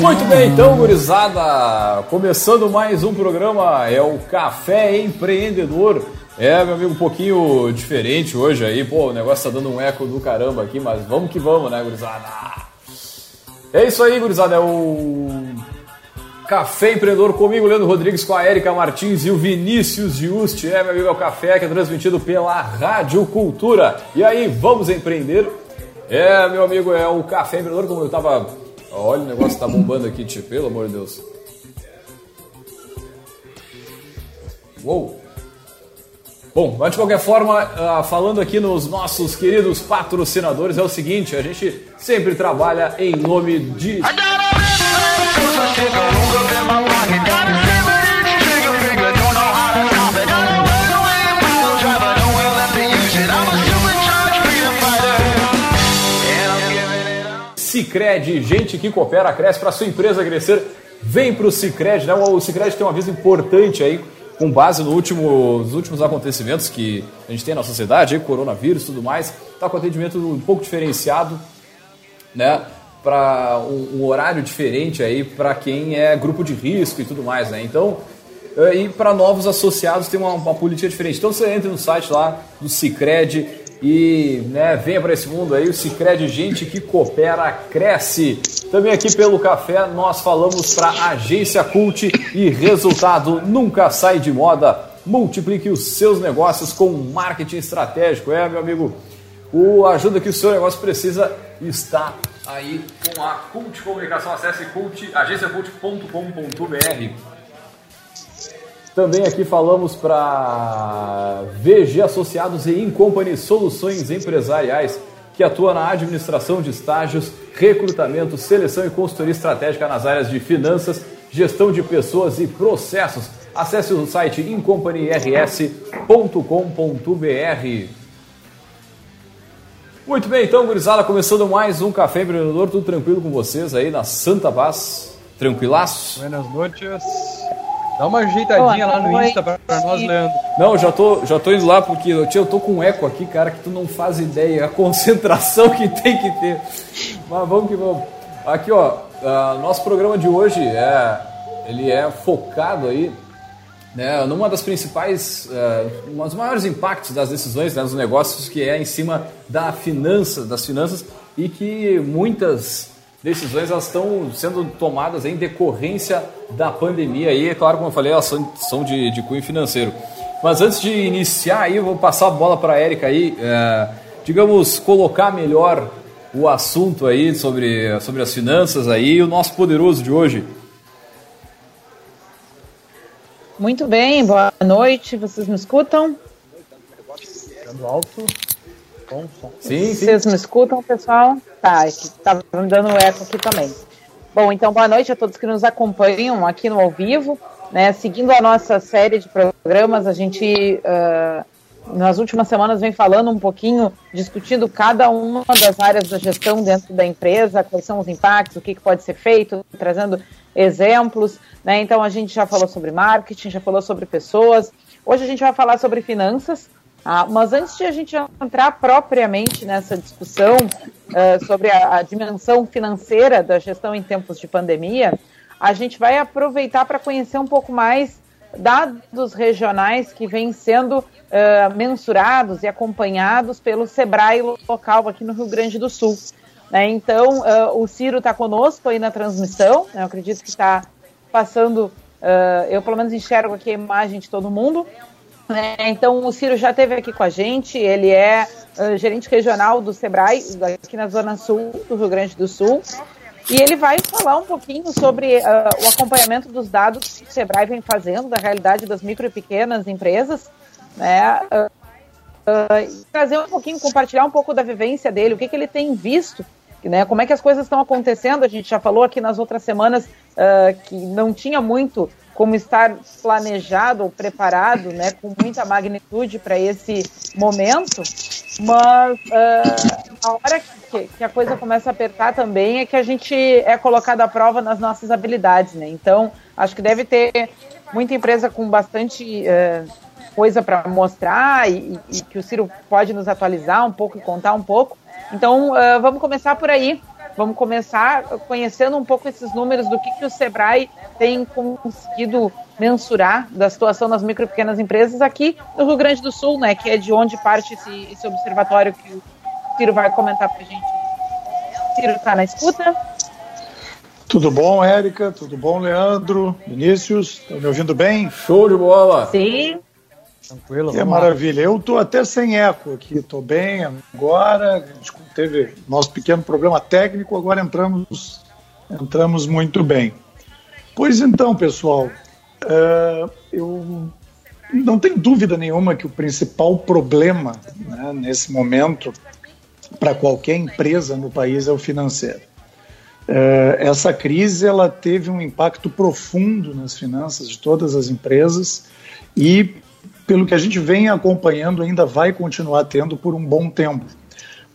Muito bem, então, gurizada, começando mais um programa, é o Café Empreendedor. É, meu amigo, um pouquinho diferente hoje aí, pô, o negócio tá dando um eco do caramba aqui, mas vamos que vamos, né, gurizada? É isso aí, gurizada, é o Café Empreendedor comigo, Leandro Rodrigues, com a Erika Martins e o Vinícius Giusti. É, meu amigo, é o Café que é transmitido pela Rádio Cultura. E aí, vamos empreender? É, meu amigo, é o Café Empreendedor, como eu tava Olha, o negócio tá bombando aqui, tio, pelo amor de Deus. Uou! Bom, mas de qualquer forma, uh, falando aqui nos nossos queridos patrocinadores, é o seguinte: a gente sempre trabalha em nome de. Cicred, gente que coopera, cresce para sua empresa crescer. Vem para o Cicred, né? O Cicred tem um aviso importante aí, com base no último, nos últimos acontecimentos que a gente tem na sociedade, aí, coronavírus e tudo mais. Está com atendimento um pouco diferenciado, né? Para um, um, horário diferente aí para quem é grupo de risco e tudo mais, né? Então, eh, e para novos associados tem uma, uma, política diferente. Então você entra no site lá do Cicred e né, venha para esse mundo aí, o Cicred Gente que Coopera Cresce. Também aqui pelo café nós falamos para Agência Cult e resultado nunca sai de moda. Multiplique os seus negócios com marketing estratégico. É, meu amigo, o ajuda que o seu negócio precisa está aí com a Cult Comunicação. Acesse cult, agenciacult.com.br também aqui falamos para VG Associados e Incompany Soluções Empresariais, que atua na administração de estágios, recrutamento, seleção e consultoria estratégica nas áreas de finanças, gestão de pessoas e processos. Acesse o site incompanyrs.com.br. Muito bem, então, gurizada, começando mais um Café Empreendedor, tudo tranquilo com vocês aí na Santa Paz? Tranquilaço? Buenas noites. Dá uma ajeitadinha lá no Insta pra, pra nós, Leandro. Não, já tô, já tô indo lá porque eu, eu tô com um eco aqui, cara, que tu não faz ideia. A concentração que tem que ter. Mas vamos que vamos. Aqui, ó, uh, nosso programa de hoje é, ele é focado aí, né, numa das principais, uh, um dos maiores impactos das decisões né, dos negócios, que é em cima da finança, das finanças e que muitas decisões elas estão sendo tomadas em decorrência da pandemia e é claro como eu falei elas são, são de, de cunho financeiro. Mas antes de iniciar aí eu vou passar a bola para a Érica aí é, digamos colocar melhor o assunto aí sobre, sobre as finanças aí. E o nosso poderoso de hoje. Muito bem boa noite vocês me escutam? Ficando alto Som. Sim, Vocês me escutam, pessoal? Tá, estava me dando eco aqui também. Bom, então boa noite a todos que nos acompanham aqui no ao vivo. Né? Seguindo a nossa série de programas, a gente uh, nas últimas semanas vem falando um pouquinho, discutindo cada uma das áreas da gestão dentro da empresa, quais são os impactos, o que, que pode ser feito, trazendo exemplos. Né? Então a gente já falou sobre marketing, já falou sobre pessoas. Hoje a gente vai falar sobre finanças. Ah, mas antes de a gente entrar propriamente nessa discussão uh, sobre a, a, dimensão financeira da gestão em tempos de pandemia, a gente vai aproveitar para conhecer um pouco mais dados regionais que vêm sendo uh, mensurados e acompanhados pelo SEBRAE local aqui no Rio Grande do Sul. Né? Então, uh, o Ciro está conosco aí na transmissão, né? eu acredito que está passando, eu pelo menos enxergo aqui a imagem de todo mundo, né? Então, o Ciro já esteve aqui com a gente, ele é uh, gerente regional do SEBRAE, aqui na Zona Sul do Rio Grande do Sul. E ele vai falar um pouquinho sobre uh, o acompanhamento dos dados que o SEBRAE vem fazendo, da realidade das micro e pequenas empresas, né? Uh, uh, trazer um pouquinho, compartilhar um pouco da vivência dele, o que, que ele tem visto, né? Como é que as coisas estão acontecendo. A gente já falou aqui nas outras semanas que não tinha muito como estar planejado ou preparado, né, com muita magnitude para esse momento, mas uh, na hora que, que, a coisa começa a apertar também é que a gente é colocado à prova nas nossas habilidades, né? Então, acho que deve ter muita empresa com bastante uh, coisa para mostrar e, e, que o Ciro pode nos atualizar um pouco e contar um pouco. Então, uh, vamos começar por aí. Vamos começar conhecendo um pouco esses números do que, que o Sebrae tem conseguido mensurar da situação das micro e pequenas empresas aqui no Rio Grande do Sul, né, que é de onde parte esse, esse observatório que o Ciro vai comentar para a gente. Ciro, está na escuta? Tudo bom, Érica? Tudo bom, Leandro? Vinícius? Estão me ouvindo bem? Show de bola! Sim. Tranquilo. É maravilha. Eu estou até sem eco aqui, estou bem agora. A gente teve nosso pequeno problema técnico, agora entramos, entramos muito bem. Pois então, pessoal, uh, eu não tenho dúvida nenhuma que o principal problema né, nesse momento para qualquer empresa no país é o financeiro. Uh, essa crise ela teve um impacto profundo nas finanças de todas as empresas e pelo que a gente vem acompanhando, ainda vai continuar tendo por um bom tempo.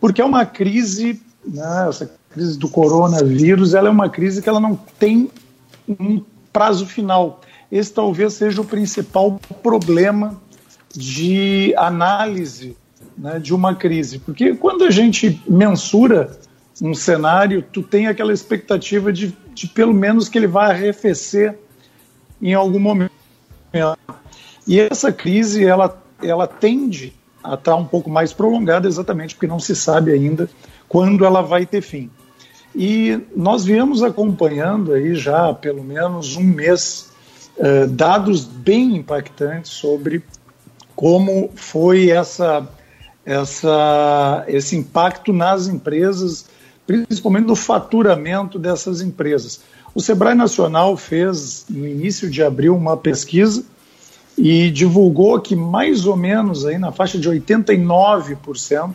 Porque é uma crise, né, essa crise do coronavírus, ela é uma crise que ela não tem um prazo final. Esse talvez seja o principal problema de análise né, de uma crise. Porque quando a gente mensura um cenário, tu tem aquela expectativa de, de pelo menos que ele vai arrefecer em algum momento. E essa crise, ela, ela tende a estar um pouco mais prolongada, exatamente porque não se sabe ainda quando ela vai ter fim. E nós viemos acompanhando aí já pelo menos um mês uh, dados bem impactantes sobre como foi essa, essa, esse impacto nas empresas, principalmente no faturamento dessas empresas. O Sebrae Nacional fez, no início de abril, uma pesquisa e divulgou que mais ou menos aí na faixa de 89%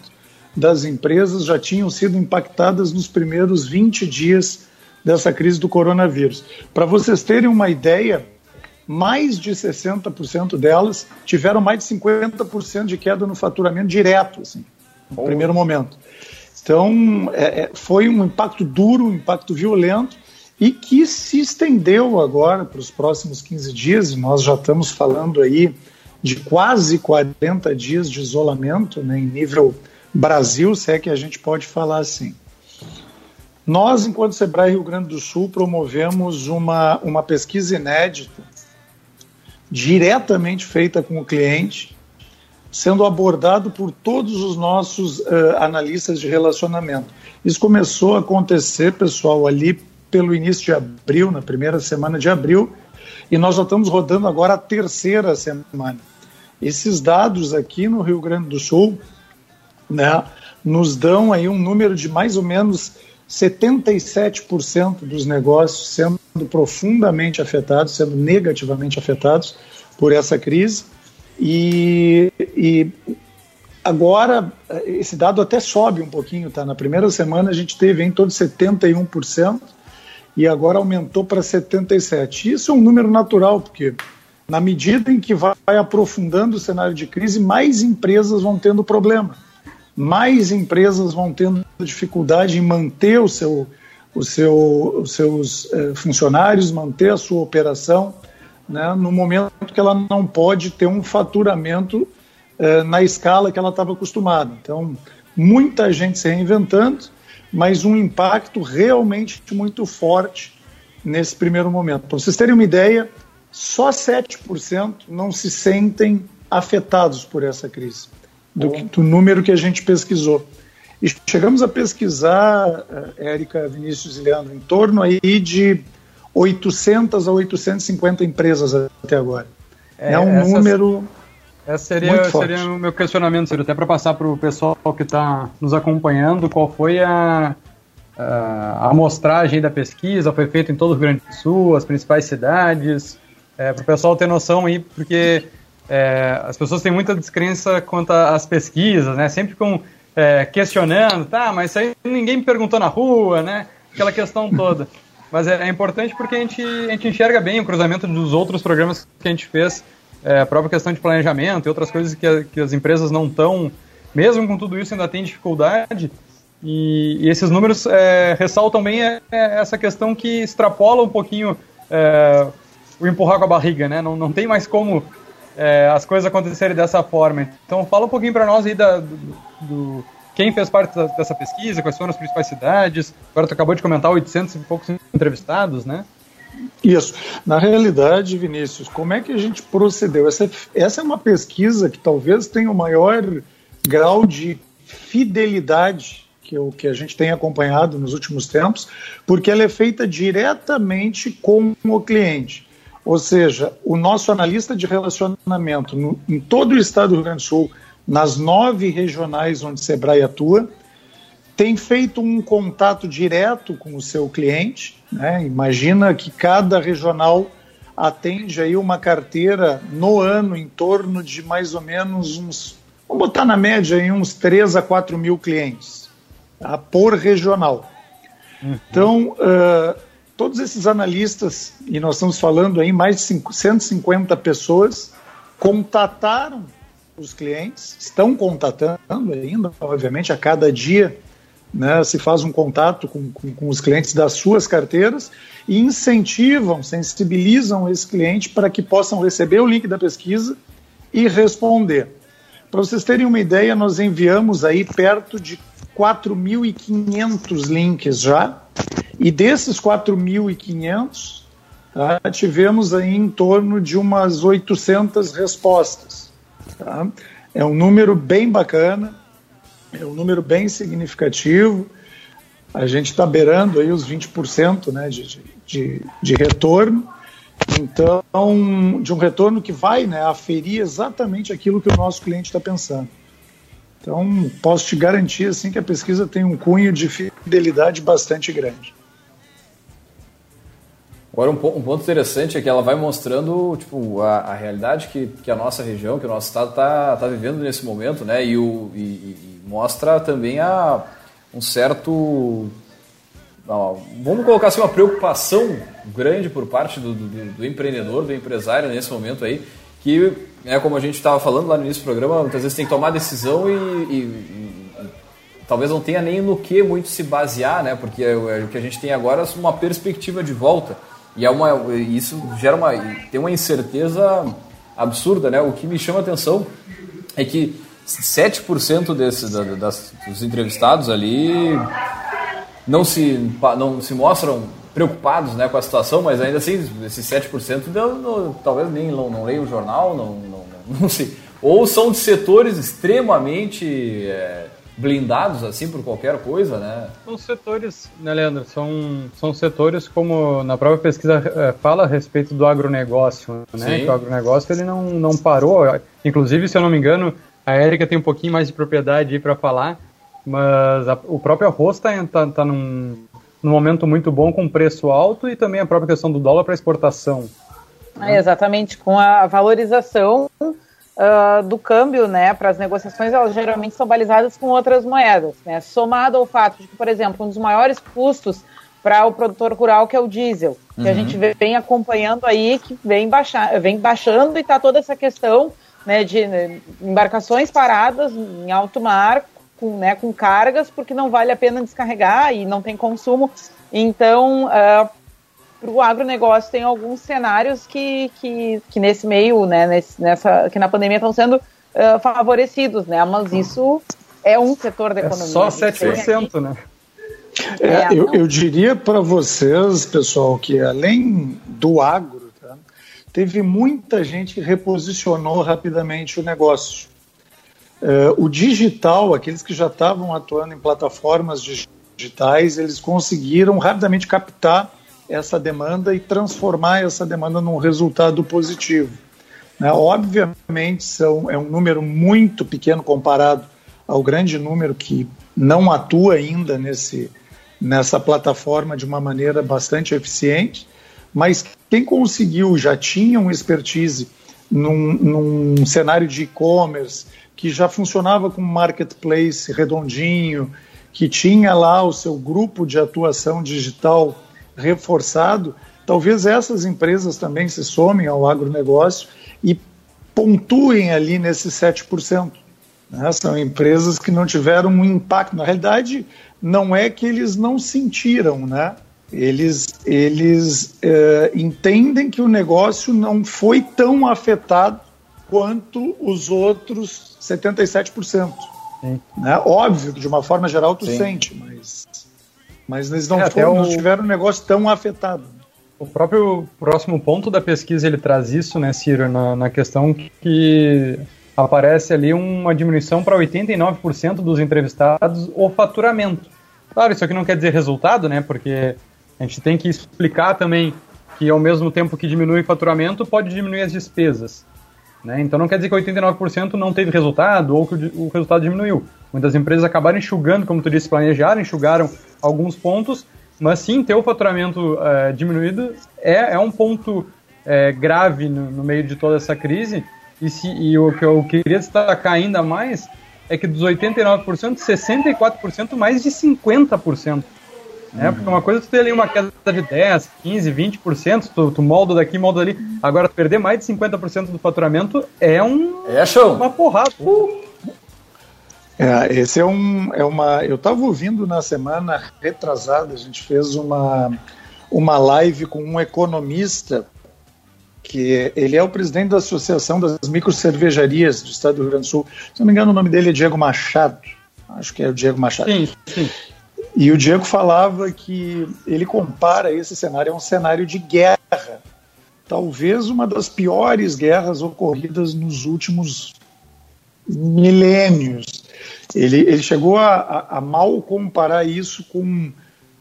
das empresas já tinham sido impactadas nos primeiros 20 dias dessa crise do coronavírus. Para vocês terem uma ideia, mais de 60% delas tiveram mais de 50% de queda no faturamento direto, assim, no primeiro momento. Então, é, é, foi um impacto duro, um impacto violento, e que se estendeu agora para os próximos 15 dias, e nós já estamos falando aí de quase 40 dias de isolamento né, em nível Brasil, se é que a gente pode falar assim. Nós, enquanto Sebrae Rio Grande do Sul, promovemos uma, uma pesquisa inédita, diretamente feita com o cliente, sendo abordado por todos os nossos uh, analistas de relacionamento. Isso começou a acontecer, pessoal, ali pelo início de abril, na primeira semana de abril, e nós já estamos rodando agora a terceira semana. Esses dados aqui no Rio Grande do Sul né, nos dão aí um número de mais ou menos 77% dos negócios sendo profundamente afetados, sendo negativamente afetados por essa crise. E, e agora esse dado até sobe um pouquinho, tá? Na primeira semana a gente teve em de 71%, e agora aumentou para 77. Isso é um número natural, porque na medida em que vai aprofundando o cenário de crise, mais empresas vão tendo problema, mais empresas vão tendo dificuldade em manter o seu, o seu, os seus eh, funcionários, manter a sua operação, né, no momento que ela não pode ter um faturamento eh, na escala que ela estava acostumada. Então, muita gente se reinventando, mas um impacto realmente muito forte nesse primeiro momento. Para vocês terem uma ideia, só 7% não se sentem afetados por essa crise, do, do, número que a gente pesquisou. E chegamos a pesquisar, eh, Érica, Vinícius e Leandro, em torno aí de 800 a 850 empresas até agora. É, é um essas... número esse seria, seria o meu questionamento, seria até para passar para o pessoal que está nos acompanhando, qual foi a, a amostragem da pesquisa, foi feita em todo o Rio Grande do Sul, as principais cidades, é, para o pessoal ter noção aí, porque é, as pessoas têm muita descrença quanto às pesquisas, né? Sempre ficam é, questionando, tá, mas isso aí ninguém me perguntou na rua, né? Aquela questão toda. mas é, é, importante porque a gente, a gente enxerga bem o cruzamento dos outros programas que a gente fez, é, a própria questão de planejamento e outras coisas que, que as empresas não estão, mesmo com tudo isso, ainda tem dificuldade. E, e esses números é, ressaltam bem é, é essa questão que extrapola um pouquinho é, o empurrar com a barriga, né? Não, não tem mais como as coisas acontecerem dessa forma. Então fala um pouquinho para nós aí da, do, do, quem fez parte dessa pesquisa, quais foram as principais cidades. Agora tu acabou de comentar 800 e poucos entrevistados, né? Isso. Na realidade, Vinícius, como é que a gente procedeu? Essa, essa é uma pesquisa que talvez tenha o maior grau de fidelidade que, o, que a gente tem acompanhado nos últimos tempos, porque ela é feita diretamente com o cliente. Ou seja, o nosso analista de relacionamento no, em todo o estado do Rio Grande do Sul, nas nove regionais onde Sebrae atua, tem feito um contato direto com o seu cliente. Né? Imagina que cada regional atende aí uma carteira no ano em torno de mais ou menos uns, vamos botar na média em uns 3 a 4 mil clientes tá? por regional. Uhum. Então, uh, todos esses analistas, e nós estamos falando aí mais de 150 pessoas, contataram os clientes, estão contatando ainda, obviamente, a cada dia né, se faz um contato com, com, com, os clientes das suas carteiras e incentivam, sensibilizam esse cliente para que possam receber o link da pesquisa e responder. Para vocês terem uma ideia, nós enviamos aí perto de 4.500 links já, e desses 4.500, tá, tivemos aí em torno de umas 800 respostas. Tá? É um número bem bacana, é um número bem significativo. A gente está beirando aí os 20% né, de, de, de retorno. Então, de um retorno que vai né, aferir exatamente aquilo que o nosso cliente está pensando. Então, posso te garantir assim que a pesquisa tem um cunho de fidelidade bastante grande. Agora, um, ponto interessante é que ela vai mostrando tipo, a, a realidade que, que a nossa região, que o nosso estado está tá vivendo nesse momento, né? E, o, e mostra também a, um certo. vamos colocar assim, uma preocupação grande por parte do, do, do empreendedor, do empresário nesse momento aí, que é como a gente estava falando lá no início do programa, muitas vezes tem que tomar decisão e, e, e, talvez não tenha nem no que muito se basear, né? Porque é, é, o que a gente tem agora é uma perspectiva de volta e é uma isso gera uma tem uma incerteza absurda, né? O que me chama atenção é que 7% desses da, das, dos entrevistados ali não se não se mostram preocupados né, com a situação, mas ainda assim, esses 7% não, não, talvez nem não, não leiam o jornal, não, não, não, sei. Ou são de setores extremamente é, blindados assim por qualquer coisa, né? São setores, né, Leandro? São, são setores como na própria pesquisa é, fala a respeito do agronegócio, né? Sim. Que o agronegócio ele não, não parou. Inclusive, se eu não me engano, a Érica tem um pouquinho mais de propriedade aí para falar, mas a, o próprio arroz está tá, tá num, num momento muito bom com preço alto e também a própria questão do dólar para exportação. É, exatamente, com a valorização uh, do câmbio, né, para as negociações, elas geralmente são balizadas com outras moedas, né, somado ao fato de que, por exemplo, um dos maiores custos para o produtor rural, que é o diesel, que uhum. a gente vem acompanhando aí, que vem, baixar, vem baixando e está toda essa questão né, de né, embarcações paradas em alto mar com, né, com cargas, porque não vale a pena descarregar e não tem consumo. Então, uh, ah, para o agronegócio tem alguns cenários que, que, que nesse meio, né, nesse, nessa, que na pandemia estão sendo uh, favorecidos, né? Mas isso é um setor da é economia. É só 7%, né? É, é, eu, eu diria para vocês, pessoal, que além do agro, teve muita gente que reposicionou rapidamente o negócio. Uh, o digital, aqueles que já estavam atuando em plataformas digitais, eles conseguiram rapidamente captar essa demanda e transformar essa demanda num resultado positivo. Né? Obviamente, são, é um número muito pequeno comparado ao grande número que não atua ainda nesse, nessa plataforma de uma maneira bastante eficiente, mas quem conseguiu, já tinha um expertise num, num cenário de e-commerce, que já funcionava como marketplace redondinho, que tinha lá o seu grupo de atuação digital reforçado, talvez essas empresas também se somem ao agronegócio e pontuem ali nesses 7%. Né? São empresas que não tiveram um impacto. Na realidade, não é que eles não sentiram, né? Eles, eles é, entendem que o negócio não foi tão afetado quanto os outros 77%. Sim. Né? Óbvio que, de uma forma geral, tu Sim. sente, mas, mas eles não, é, foram, o... não tiveram um negócio tão afetado. O próprio próximo ponto da pesquisa ele traz isso, né, Ciro, na, na questão que aparece ali uma diminuição para 89% dos entrevistados o faturamento. Claro, isso aqui não quer dizer resultado, né? Porque a gente tem que explicar também que ao mesmo tempo que diminui o faturamento, pode diminuir as despesas. Né? Então não quer dizer que 89% não teve resultado ou que o, resultado diminuiu. Muitas empresas acabaram enxugando, como tu disse, planejaram, enxugaram alguns pontos, mas sim, ter o faturamento é, diminuído é, é um ponto é, grave no, no, meio de toda essa crise. E, se, e o que eu queria destacar ainda mais é que dos 89%, 64% mais de 50%. Né? Uhum. Porque uma coisa é tu ter ali uma queda de 10, 15, 20%, tu, tu molda daqui, molda ali. Agora, perder mais de 50% do faturamento é um. É show. Uma porrada. Uh. É, esse é um. É uma, eu estava ouvindo na semana retrasada, a gente fez uma, uma live com um economista que ele é o presidente da Associação das Microcervejarias do Estado do Rio Grande do Sul. Se não me engano, o nome dele é Diego Machado. Acho que é o Diego Machado. Sim, sim. E o Diego falava que ele compara esse cenário a um cenário de guerra. Talvez uma das piores guerras ocorridas nos últimos milênios. Ele, ele chegou a, a, a mal comparar isso com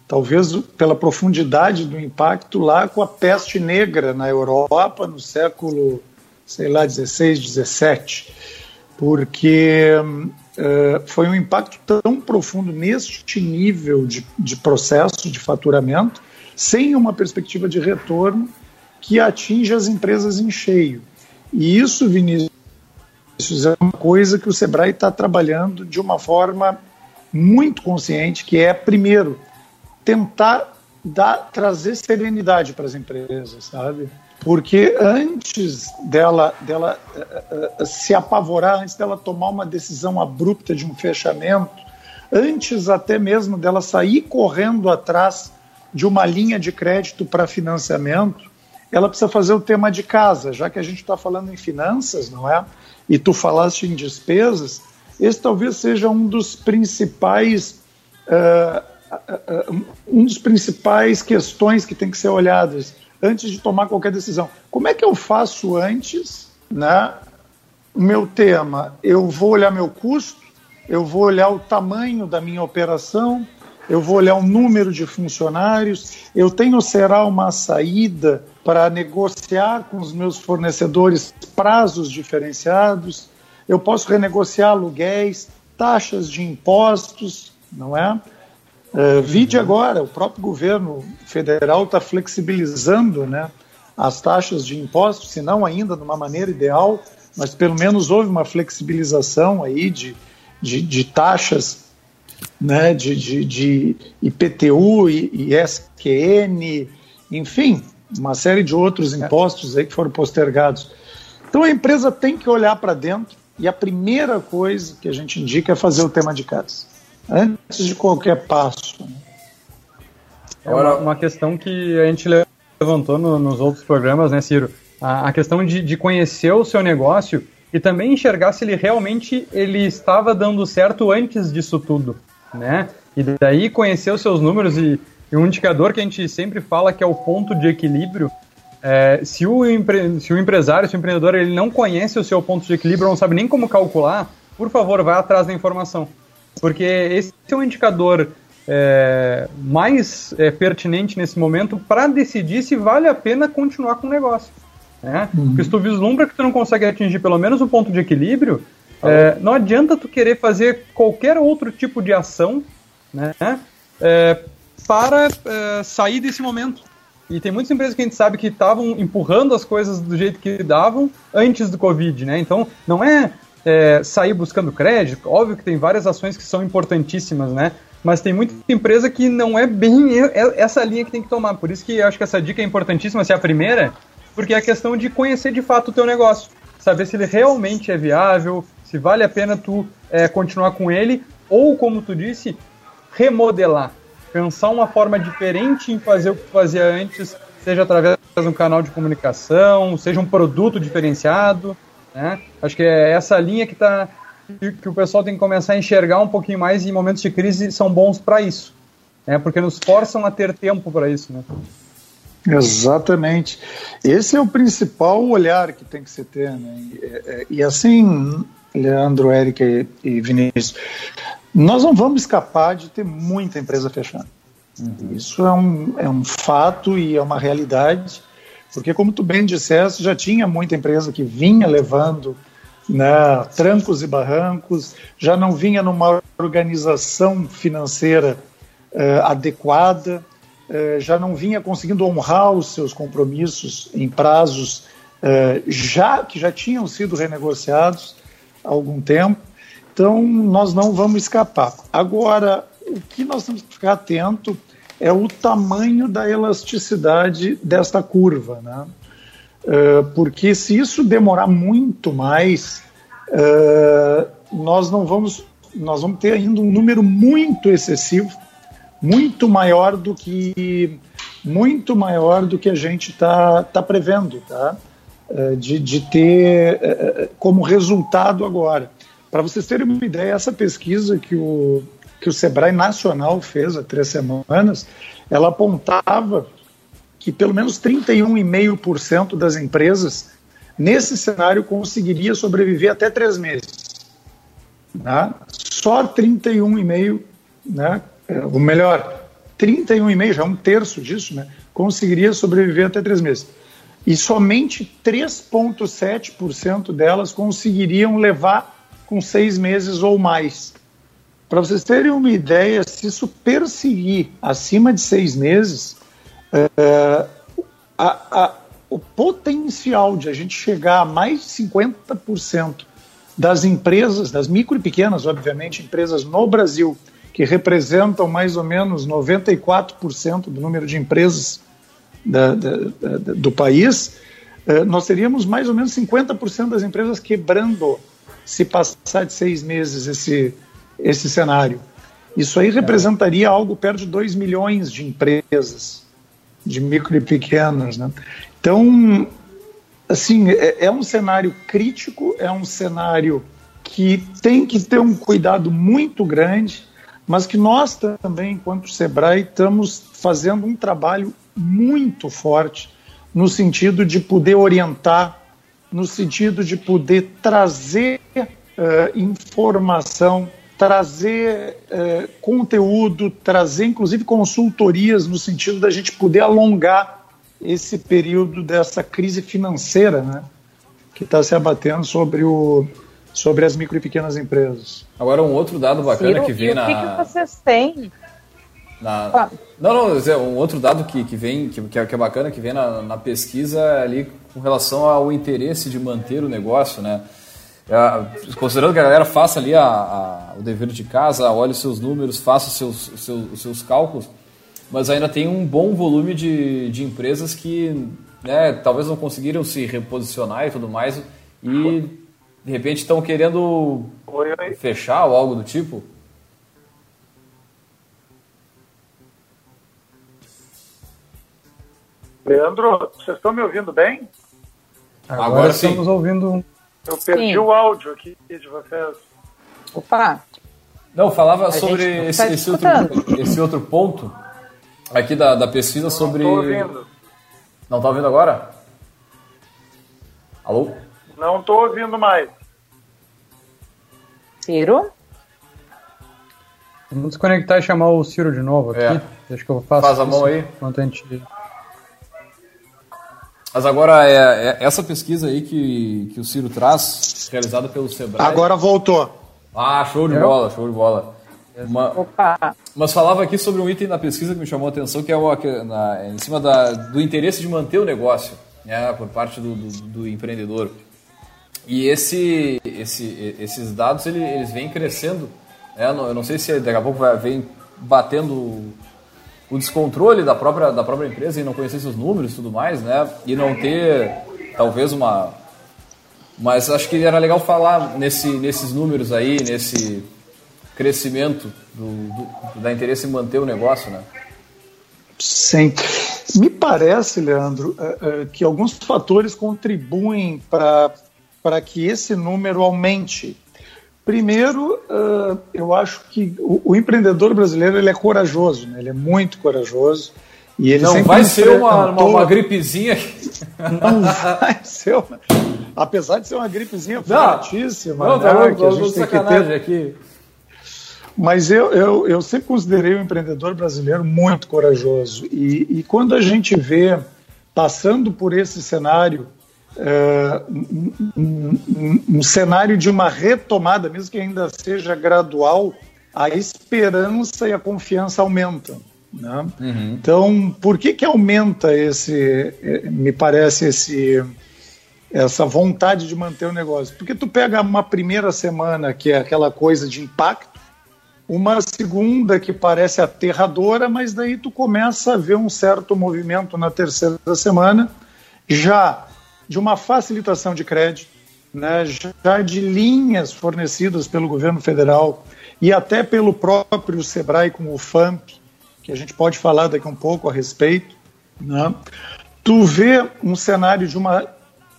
talvez pela profundidade do impacto lá com a peste negra na Europa no século, sei lá, 16, 17, porque uh, foi um impacto tão profundo neste nível de, de processo de faturamento, sem uma perspectiva de retorno que atinge as empresas em cheio. E isso, Vinícius, é uma coisa que o Sebrae está trabalhando de uma forma muito consciente, que é, primeiro, tentar dar, trazer serenidade para as empresas, sabe? Porque antes dela, dela uh, uh, se apavorar, antes dela tomar uma decisão abrupta de um fechamento, antes até mesmo dela sair correndo atrás de uma linha de crédito para financiamento, ela precisa fazer o tema de casa, já que a gente está falando em finanças, não é? E tu falaste em despesas, esse talvez seja um dos principais uh, um dos principais questões que tem que ser olhadas antes de tomar qualquer decisão. Como é que eu faço antes, né? Meu tema, eu vou olhar meu custo, eu vou olhar o tamanho da minha operação, eu vou olhar o número de funcionários, eu tenho será uma saída para negociar com os meus fornecedores prazos diferenciados, eu posso renegociar aluguéis, taxas de impostos, não é? Uh, vide agora, o próprio governo federal está flexibilizando né, as taxas de impostos, se não ainda de uma maneira ideal, mas pelo menos houve uma flexibilização aí de, de, de taxas né, de, de, de IPTU e, SQN, enfim, uma série de outros impostos aí que foram postergados. Então a empresa tem que olhar para dentro e a primeira coisa que a gente indica é fazer o tema de casa antes de qualquer passo. É uma, uma questão que a gente levantou no, nos outros programas, né, Ciro? A, a questão de, de, conhecer o seu negócio e também enxergar se ele realmente ele estava dando certo antes disso tudo, né? E daí conhecer os seus números e, e um indicador que a gente sempre fala que é o ponto de equilíbrio. É, se, o empre, se o empresário, se o empreendedor, ele não conhece o seu ponto de equilíbrio, não sabe nem como calcular, por favor, vá atrás da informação. Porque esse é um indicador é, mais é, pertinente nesse momento para decidir se vale a pena continuar com o negócio. Né? Uhum. Porque se tu vislumbra que tu não consegue atingir pelo menos um ponto de equilíbrio, é, não adianta tu querer fazer qualquer outro tipo de ação né, é, para é, sair desse momento. E tem muitas empresas que a gente sabe que estavam empurrando as coisas do jeito que davam antes do Covid, né? Então, não é é, sair buscando crédito. Óbvio que tem várias ações que são importantíssimas, né? mas tem muita empresa que não é bem essa linha que tem que tomar. Por isso que eu acho que essa dica é importantíssima, se é a primeira, porque é a questão de conhecer de fato o teu negócio. Saber se ele realmente é viável, se vale a pena tu é, continuar com ele, ou, como tu disse, remodelar. Pensar uma forma diferente em fazer o que fazia antes, seja através de um canal de comunicação, seja um produto diferenciado. Né? Acho que é essa linha que, tá, que, o pessoal tem que começar a enxergar um pouquinho mais e momentos de crise são bons para isso. Né? Porque nos forçam a ter tempo para isso. Né? Exatamente. Esse é o principal olhar que tem que se ter. Né? E, é, e assim, Leandro, Érica e Vinícius, nós não vamos escapar de ter muita empresa fechando. Uhum. Isso é um, é um fato e é uma realidade, porque, como tu bem disseste, já tinha muita empresa que vinha levando né, trancos e barrancos, já não vinha numa organização financeira uh, adequada, uh, já não vinha conseguindo honrar os seus compromissos em prazos uh, já que já tinham sido renegociados há algum tempo. Então, nós não vamos escapar. Agora, o que nós temos que ficar atento é o tamanho da elasticidade desta curva, né? Uh, porque se isso demorar muito mais, uh, nós não vamos, nós vamos ter ainda um número muito excessivo, muito maior do que muito maior do que a gente está tá prevendo, tá? Uh, de, de ter como resultado agora. Para vocês terem uma ideia, essa pesquisa que o que o Sebrae Nacional fez há três semanas, ela apontava que pelo menos 31,5% das empresas nesse cenário conseguiria sobreviver até três meses. Né? Só 31,5%, né? ou melhor, 31,5%, já um terço disso, né? conseguiria sobreviver até três meses. E somente 3,7% delas conseguiriam levar com seis meses ou mais. Para vocês terem uma ideia, se isso perseguir acima de seis meses, é, a, a, o potencial de a gente chegar a mais de 50% das empresas, das micro e pequenas, obviamente, empresas no Brasil, que representam mais ou menos 94% do número de empresas da, da, da, do país, é, nós teríamos mais ou menos 50% das empresas quebrando se passar de seis meses esse esse cenário. Isso aí representaria algo perto de 2 milhões de empresas, de micro e pequenas. Né? Então, assim, é, é um cenário crítico, é um cenário que tem que ter um cuidado muito grande, mas que nós também, enquanto Sebrae, estamos fazendo um trabalho muito forte no sentido de poder orientar, no sentido de poder trazer uh, informação trazer é, conteúdo, trazer inclusive consultorias no sentido da gente poder alongar esse período dessa crise financeira, né, que está se abatendo sobre o sobre as micro e pequenas empresas. Agora um outro dado bacana Ciro, que vem na. O que, que vocês têm? Na... Ah. Não, não, um outro dado que, que vem, que, que é, é bacana, que vem na, na pesquisa ali com relação ao interesse de manter o negócio, né? É, considerando que a galera faça ali a, a, o dever de casa, olhe os seus números, faça os seus, os seus, os seus cálculos, mas ainda tem um bom volume de, de empresas que né, talvez não conseguiram se reposicionar e tudo mais, e de repente estão querendo oi, oi. fechar ou algo do tipo. Leandro, vocês estão me ouvindo bem? Agora, Agora estamos ouvindo eu perdi Sim. o áudio aqui de vocês. Opa! Não, falava a sobre esse, tá esse, outro, esse outro ponto aqui da, da pesquisa sobre. Não estou ouvindo. Não está ouvindo agora? Alô? Não estou ouvindo mais. Ciro? Vamos desconectar e chamar o Ciro de novo aqui. É. Acho que eu faço Faz a mão aí. Enquanto a gente mas agora, é, é, essa pesquisa aí que, que o Ciro traz, realizada pelo Sebrae... Agora voltou. Ah, show de bola, show de bola. Uma, Opa. Mas falava aqui sobre um item da pesquisa que me chamou a atenção, que é o, na, em cima da, do interesse de manter o negócio né, por parte do, do, do empreendedor. E esse, esse, esses dados ele, eles vêm crescendo. Né, eu não sei se daqui a pouco vai, vem, batendo o descontrole da própria, da própria empresa e não conhecer seus números e tudo mais, né? E não ter talvez uma. Mas acho que era legal falar nesse, nesses números aí, nesse crescimento do, do, da interesse em manter o negócio, né? Sim. Me parece, Leandro, é, é, que alguns fatores contribuem para que esse número aumente. Primeiro, eu acho que o, empreendedor brasileiro ele é corajoso, né? ele é muito corajoso. E ele não vai ser uma, uma, uma, gripezinha. Não vai ser uma, Apesar de ser uma gripezinha fortíssima. Não, tá né? que a gente tem que ter... aqui. Mas eu, eu, eu sempre considerei o empreendedor brasileiro muito corajoso. E, e quando a gente vê passando por esse cenário é, um, um, um, cenário de uma retomada, mesmo que ainda seja gradual, a esperança e a confiança aumentam. Né? Uhum. Então, por que que aumenta esse, é, me parece esse essa vontade de manter o negócio? Porque tu pega uma primeira semana que é aquela coisa de impacto, uma segunda que parece aterradora, mas daí tu começa a ver um certo movimento na terceira semana, já de uma facilitação de crédito, né, já de linhas fornecidas pelo governo federal e até pelo próprio Sebrae com o FAMP, que a gente pode falar daqui um pouco a respeito. Né? Tu vê um cenário de uma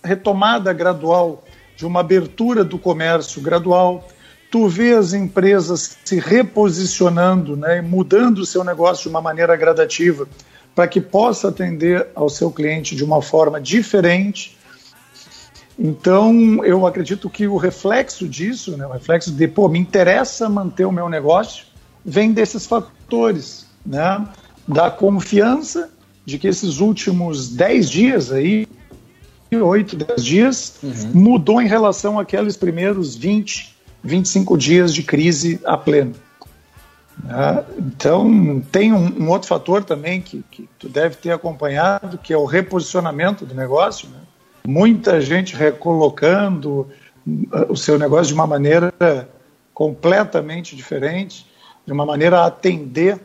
retomada gradual, de uma abertura do comércio gradual, tu vê as empresas se reposicionando, né, mudando o seu negócio de uma maneira gradativa para que possa atender ao seu cliente de uma forma diferente, então, eu acredito que o reflexo disso, né, o reflexo de, pô, me interessa manter o meu negócio, vem desses fatores, né? Da confiança de que esses últimos 10 dias aí, 8, 10 dias, uhum. mudou em relação àqueles primeiros 20, 25 dias de crise a pleno. Né? Então, tem um, um, outro fator também que, que tu deve ter acompanhado, que é o reposicionamento do negócio, né? Muita gente recolocando uh, o seu negócio de uma maneira completamente diferente, de uma maneira a atender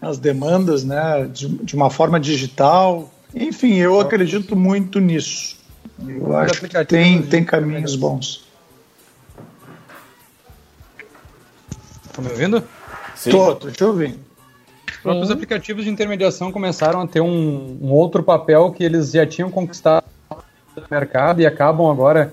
as demandas né, de, de uma forma digital. Enfim, eu acredito muito nisso. Eu acho que tem, tem caminhos bons. Estão me ouvindo? Estou, estou te ouvindo. Os próprios aplicativos de intermediação começaram a ter um, um outro papel que eles já tinham conquistado mercado e acabam agora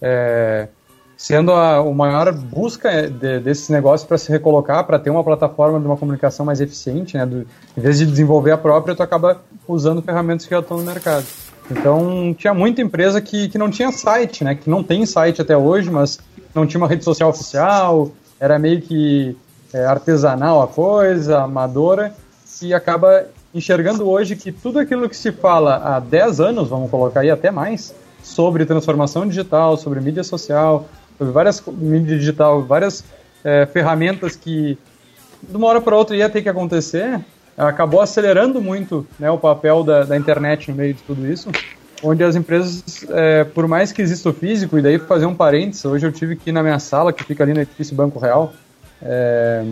é, sendo a, a maior busca de, desses negócios para se recolocar, para ter uma plataforma de uma comunicação mais eficiente, né? Do, em vez de desenvolver a própria, tu acaba usando ferramentas que já estão no mercado. Então, tinha muita empresa que, que não tinha site, né? Que não tem site até hoje, mas não tinha uma rede social oficial, era meio que é, artesanal a coisa, amadora, e acaba enxergando hoje que tudo aquilo que se fala há 10 anos, vamos colocar aí até mais, sobre transformação digital, sobre mídia social, sobre várias mídia digital, várias é, ferramentas que de uma hora para outra ia ter que acontecer, acabou acelerando muito né, o papel da, da, internet no meio de tudo isso, onde as empresas, é, por mais que exista o físico, e daí fazer um parênteses, hoje eu tive que ir na minha sala, que fica ali no edifício Banco Real, é,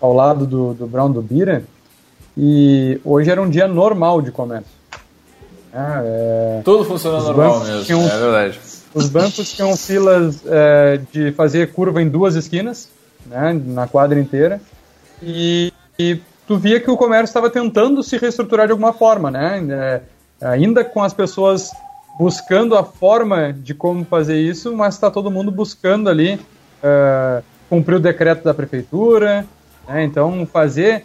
ao lado do, do Brown do Bira, e hoje era um dia normal de comércio. Ah, é... Tudo funciona normal mesmo, tinham, é verdade. Os bancos tinham filas é, de fazer curva em duas esquinas, né, na quadra inteira, e, e tu via que o comércio estava tentando se reestruturar de alguma forma, né, é, ainda com as pessoas buscando a forma de como fazer isso, mas está todo mundo buscando ali é, cumprir o decreto da prefeitura, né, então fazer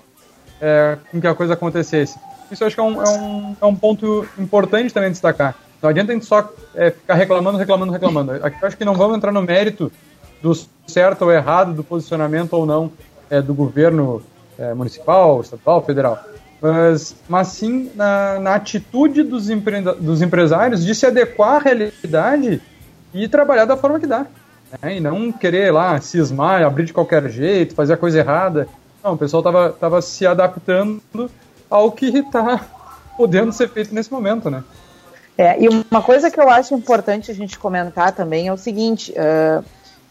é, com que a coisa acontecesse. Isso eu acho que é um, é um, é um ponto importante também destacar. Não adianta a gente só é, ficar reclamando, reclamando, reclamando. Eu acho que não vamos entrar no mérito do certo ou errado, do posicionamento ou não é, do governo é, municipal, estadual, federal. Mas, mas sim na, na atitude dos, empre, dos empresários de se adequar à realidade e trabalhar da forma que dá. Né? E não querer lá cismar, abrir de qualquer jeito, fazer a coisa errada. Não, o pessoal tava, tava se adaptando ao que está podendo ser feito nesse momento, né? É, e uma coisa que eu acho importante a gente comentar também é o seguinte: uh,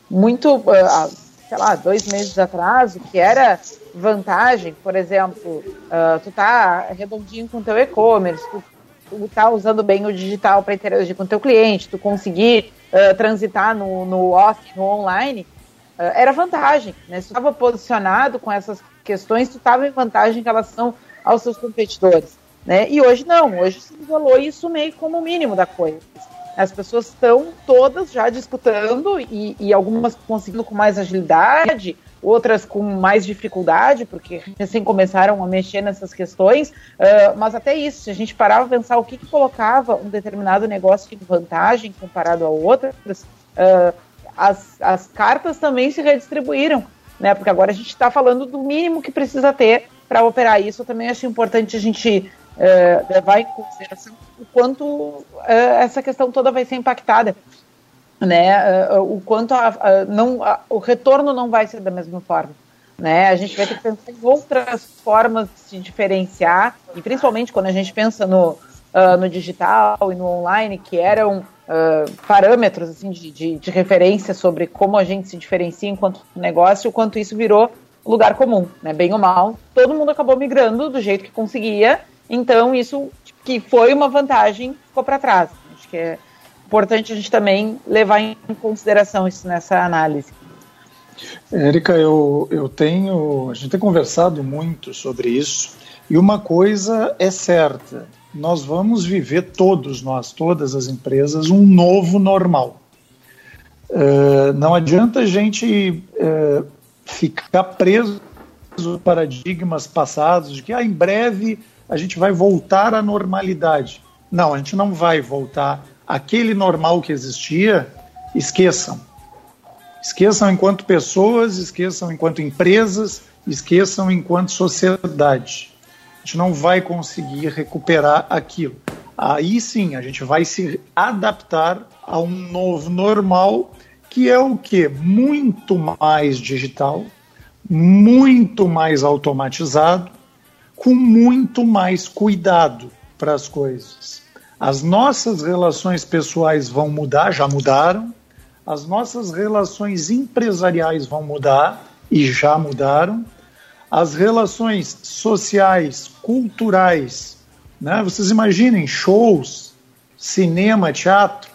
muito. Uh, sei lá, dois meses atrás, o que era vantagem, por exemplo, uh, tu tá redondinho com teu e-commerce, tu, tu tá usando bem o digital para interagir com teu cliente, tu conseguir transitar no, no off, no online, era vantagem, né? Se estava posicionado com essas questões, tu estava em vantagem em relação aos seus competidores, né? E hoje não, hoje se isolou isso meio como o mínimo da coisa. As pessoas estão todas já disputando e, e algumas conseguindo com mais agilidade, outras com mais dificuldade, porque recém começaram a mexer nessas questões, uh, mas até isso, se a gente parava a pensar o que, que colocava um determinado negócio em vantagem comparado a outras, uh, as, as cartas também se redistribuíram, né? Porque agora a gente está falando do mínimo que precisa ter para operar isso. Eu também acho importante a gente uh, levar em consideração o quanto uh, essa questão toda vai ser impactada, né? Uh, o quanto a, a, não, a, o retorno não vai ser da mesma forma. Né? A gente vai ter que pensar em outras formas de se diferenciar, e principalmente quando a gente pensa no, no digital e no online, que eram parâmetros assim, de, de, de referência sobre como a gente se diferencia enquanto negócio, o quanto isso virou lugar comum, né? bem ou mal. Todo mundo acabou migrando do jeito que conseguia, então isso que foi uma vantagem, ficou para trás. Acho que é importante a gente também levar em consideração isso nessa análise. Érica, eu, eu tenho. A gente tem conversado muito sobre isso, e uma coisa é certa: nós vamos viver, todos nós, todas as empresas, um novo normal. Uh, não adianta a gente uh, ficar preso a paradigmas passados de que ah, em breve a gente vai voltar à normalidade. Não, a gente não vai voltar. Aquele normal que existia, esqueçam. Esqueçam enquanto pessoas, esqueçam enquanto empresas, esqueçam enquanto sociedade. A gente não vai conseguir recuperar aquilo. Aí sim, a gente vai se adaptar a um novo normal, que é o que? Muito mais digital, muito mais automatizado, com muito mais cuidado para as coisas. As nossas relações pessoais vão mudar, já mudaram. As nossas relações empresariais vão mudar e já mudaram. As relações sociais, culturais, né? Vocês imaginem shows, cinema, teatro,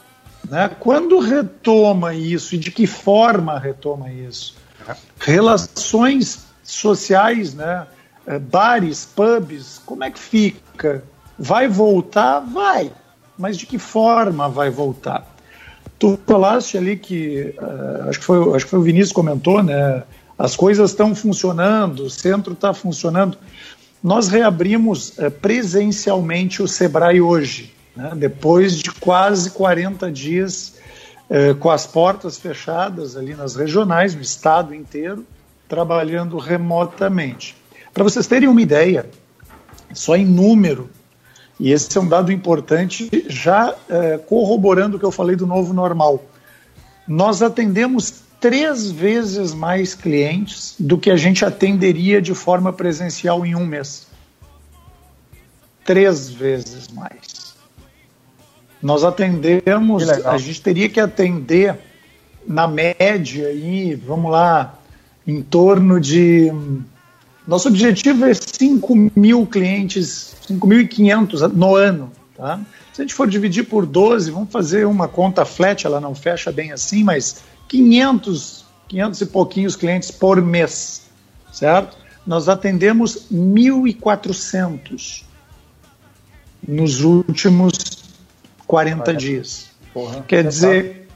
né? Quando retoma isso e de que forma retoma isso? Relações sociais, né? É, bares, pubs, como é que fica? Vai voltar? Vai. Mas de que forma vai voltar? Tu falaste ali que, uh, acho, que foi, acho que foi o Vinícius comentou, né? As coisas estão funcionando, o centro está funcionando. Nós reabrimos uh, presencialmente o Sebrae hoje, né? depois de quase 40 dias uh, com as portas fechadas ali nas regionais, no estado inteiro, trabalhando remotamente. Para vocês terem uma ideia, só em número, e esse é um dado importante, já é, corroborando o que eu falei do novo normal, nós atendemos três vezes mais clientes do que a gente atenderia de forma presencial em um mês. Três vezes mais. Nós atendemos, a gente teria que atender na média aí, vamos lá, em torno de nosso objetivo é 5 mil clientes, 5.500 no ano. Tá? Se a gente for dividir por 12, vamos fazer uma conta flat, ela não fecha bem assim, mas 500, 500 e pouquinhos clientes por mês, certo? Nós atendemos 1.400 nos últimos 40 Olha, dias. Porra, Quer dizer,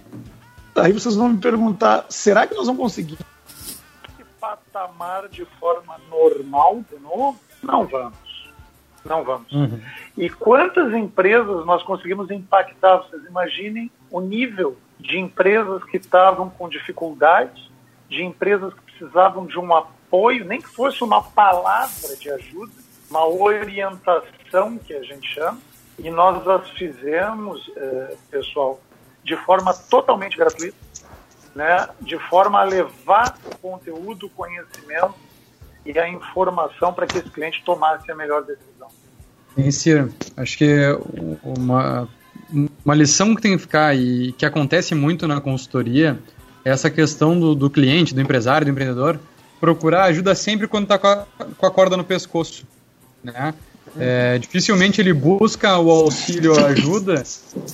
aí vocês vão me perguntar, será que nós vamos conseguir patamar de forma normal de novo? Não vamos. Não vamos. Uhum. E quantas empresas nós conseguimos impactar? Vocês imaginem o nível de empresas que estavam com dificuldade, de empresas que precisavam de um apoio, nem que fosse uma palavra de ajuda, uma orientação que a gente chama, e nós as fizemos, eh, pessoal, de forma totalmente gratuita né, de forma a levar o conteúdo, o conhecimento e a informação para que esse cliente tomasse a melhor decisão. Sim, acho que uma, uma lição que tem que ficar e que acontece muito na consultoria essa questão do, do cliente, do empresário, do empreendedor, procurar ajuda sempre quando está com, com, a corda no pescoço. Né? É, dificilmente ele busca o auxílio ou ajuda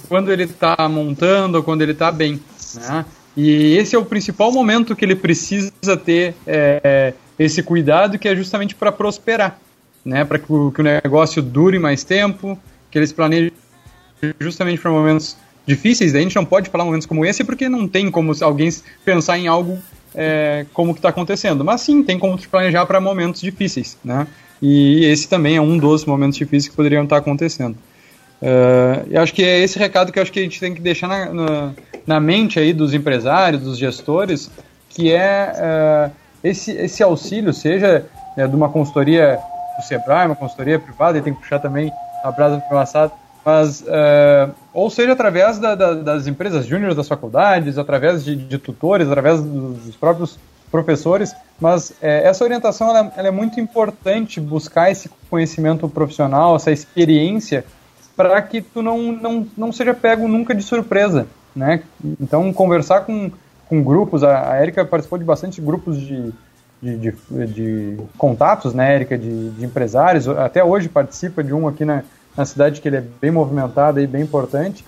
quando ele está montando ou quando ele está bem. Né? E esse é o principal momento que ele precisa ter é, esse cuidado, que é justamente para prosperar, né? para que, que, o negócio dure mais tempo, que eles planejem justamente para momentos difíceis. Daí a gente não pode falar momentos como esse porque não tem como alguém pensar em algo é, como que está acontecendo. Mas sim, tem como planejar para momentos difíceis, né? E esse também é um dos momentos difíceis que poderiam estar tá acontecendo. Uh, eu acho que é esse recado que acho que a gente tem que deixar na, na, na mente aí dos empresários, dos gestores, que é uh, esse, esse auxílio, seja né, de uma consultoria do Sebrae, uma consultoria privada, e tem que puxar também a brasa do passado, mas uh, ou seja através da, da, das empresas júniores das faculdades, através de, de, tutores, através dos próprios professores, mas é, essa orientação ela, ela, é muito importante buscar esse conhecimento profissional, essa experiência, para que tu não, não, não seja pego nunca de surpresa, né? Então conversar com, com grupos, a, a Erika participou de bastante grupos de, de, de, de contatos, né, Erika, de, de empresários, até hoje participa de um aqui na na cidade que ele é bem movimentado e bem importante.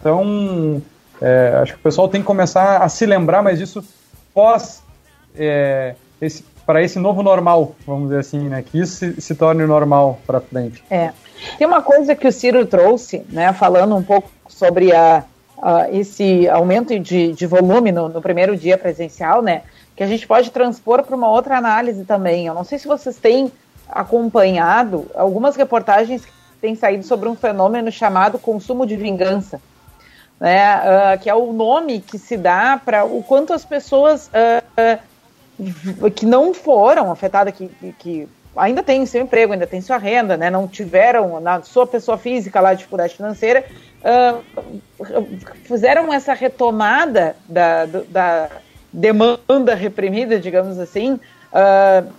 Então, é, acho que o pessoal tem que começar a se lembrar mais disso pós é, esse, para esse novo normal, vamos dizer assim, né? Que isso se, se torne normal para frente. É. Tem uma coisa que o Ciro trouxe, né? Falando um pouco sobre a, a esse aumento de, de volume no, no, primeiro dia presencial, né? Que a gente pode transpor para uma outra análise também. Eu não sei se vocês têm acompanhado algumas reportagens tem saído sobre um fenômeno chamado consumo de vingança, né, uh, que é o nome que se dá para o quanto as pessoas uh, que não foram afetadas, que, que ainda têm seu emprego, ainda têm sua renda, né, não tiveram na sua pessoa física lá dificuldade financeira, uh, fizeram essa retomada da, da demanda reprimida, digamos assim, uh,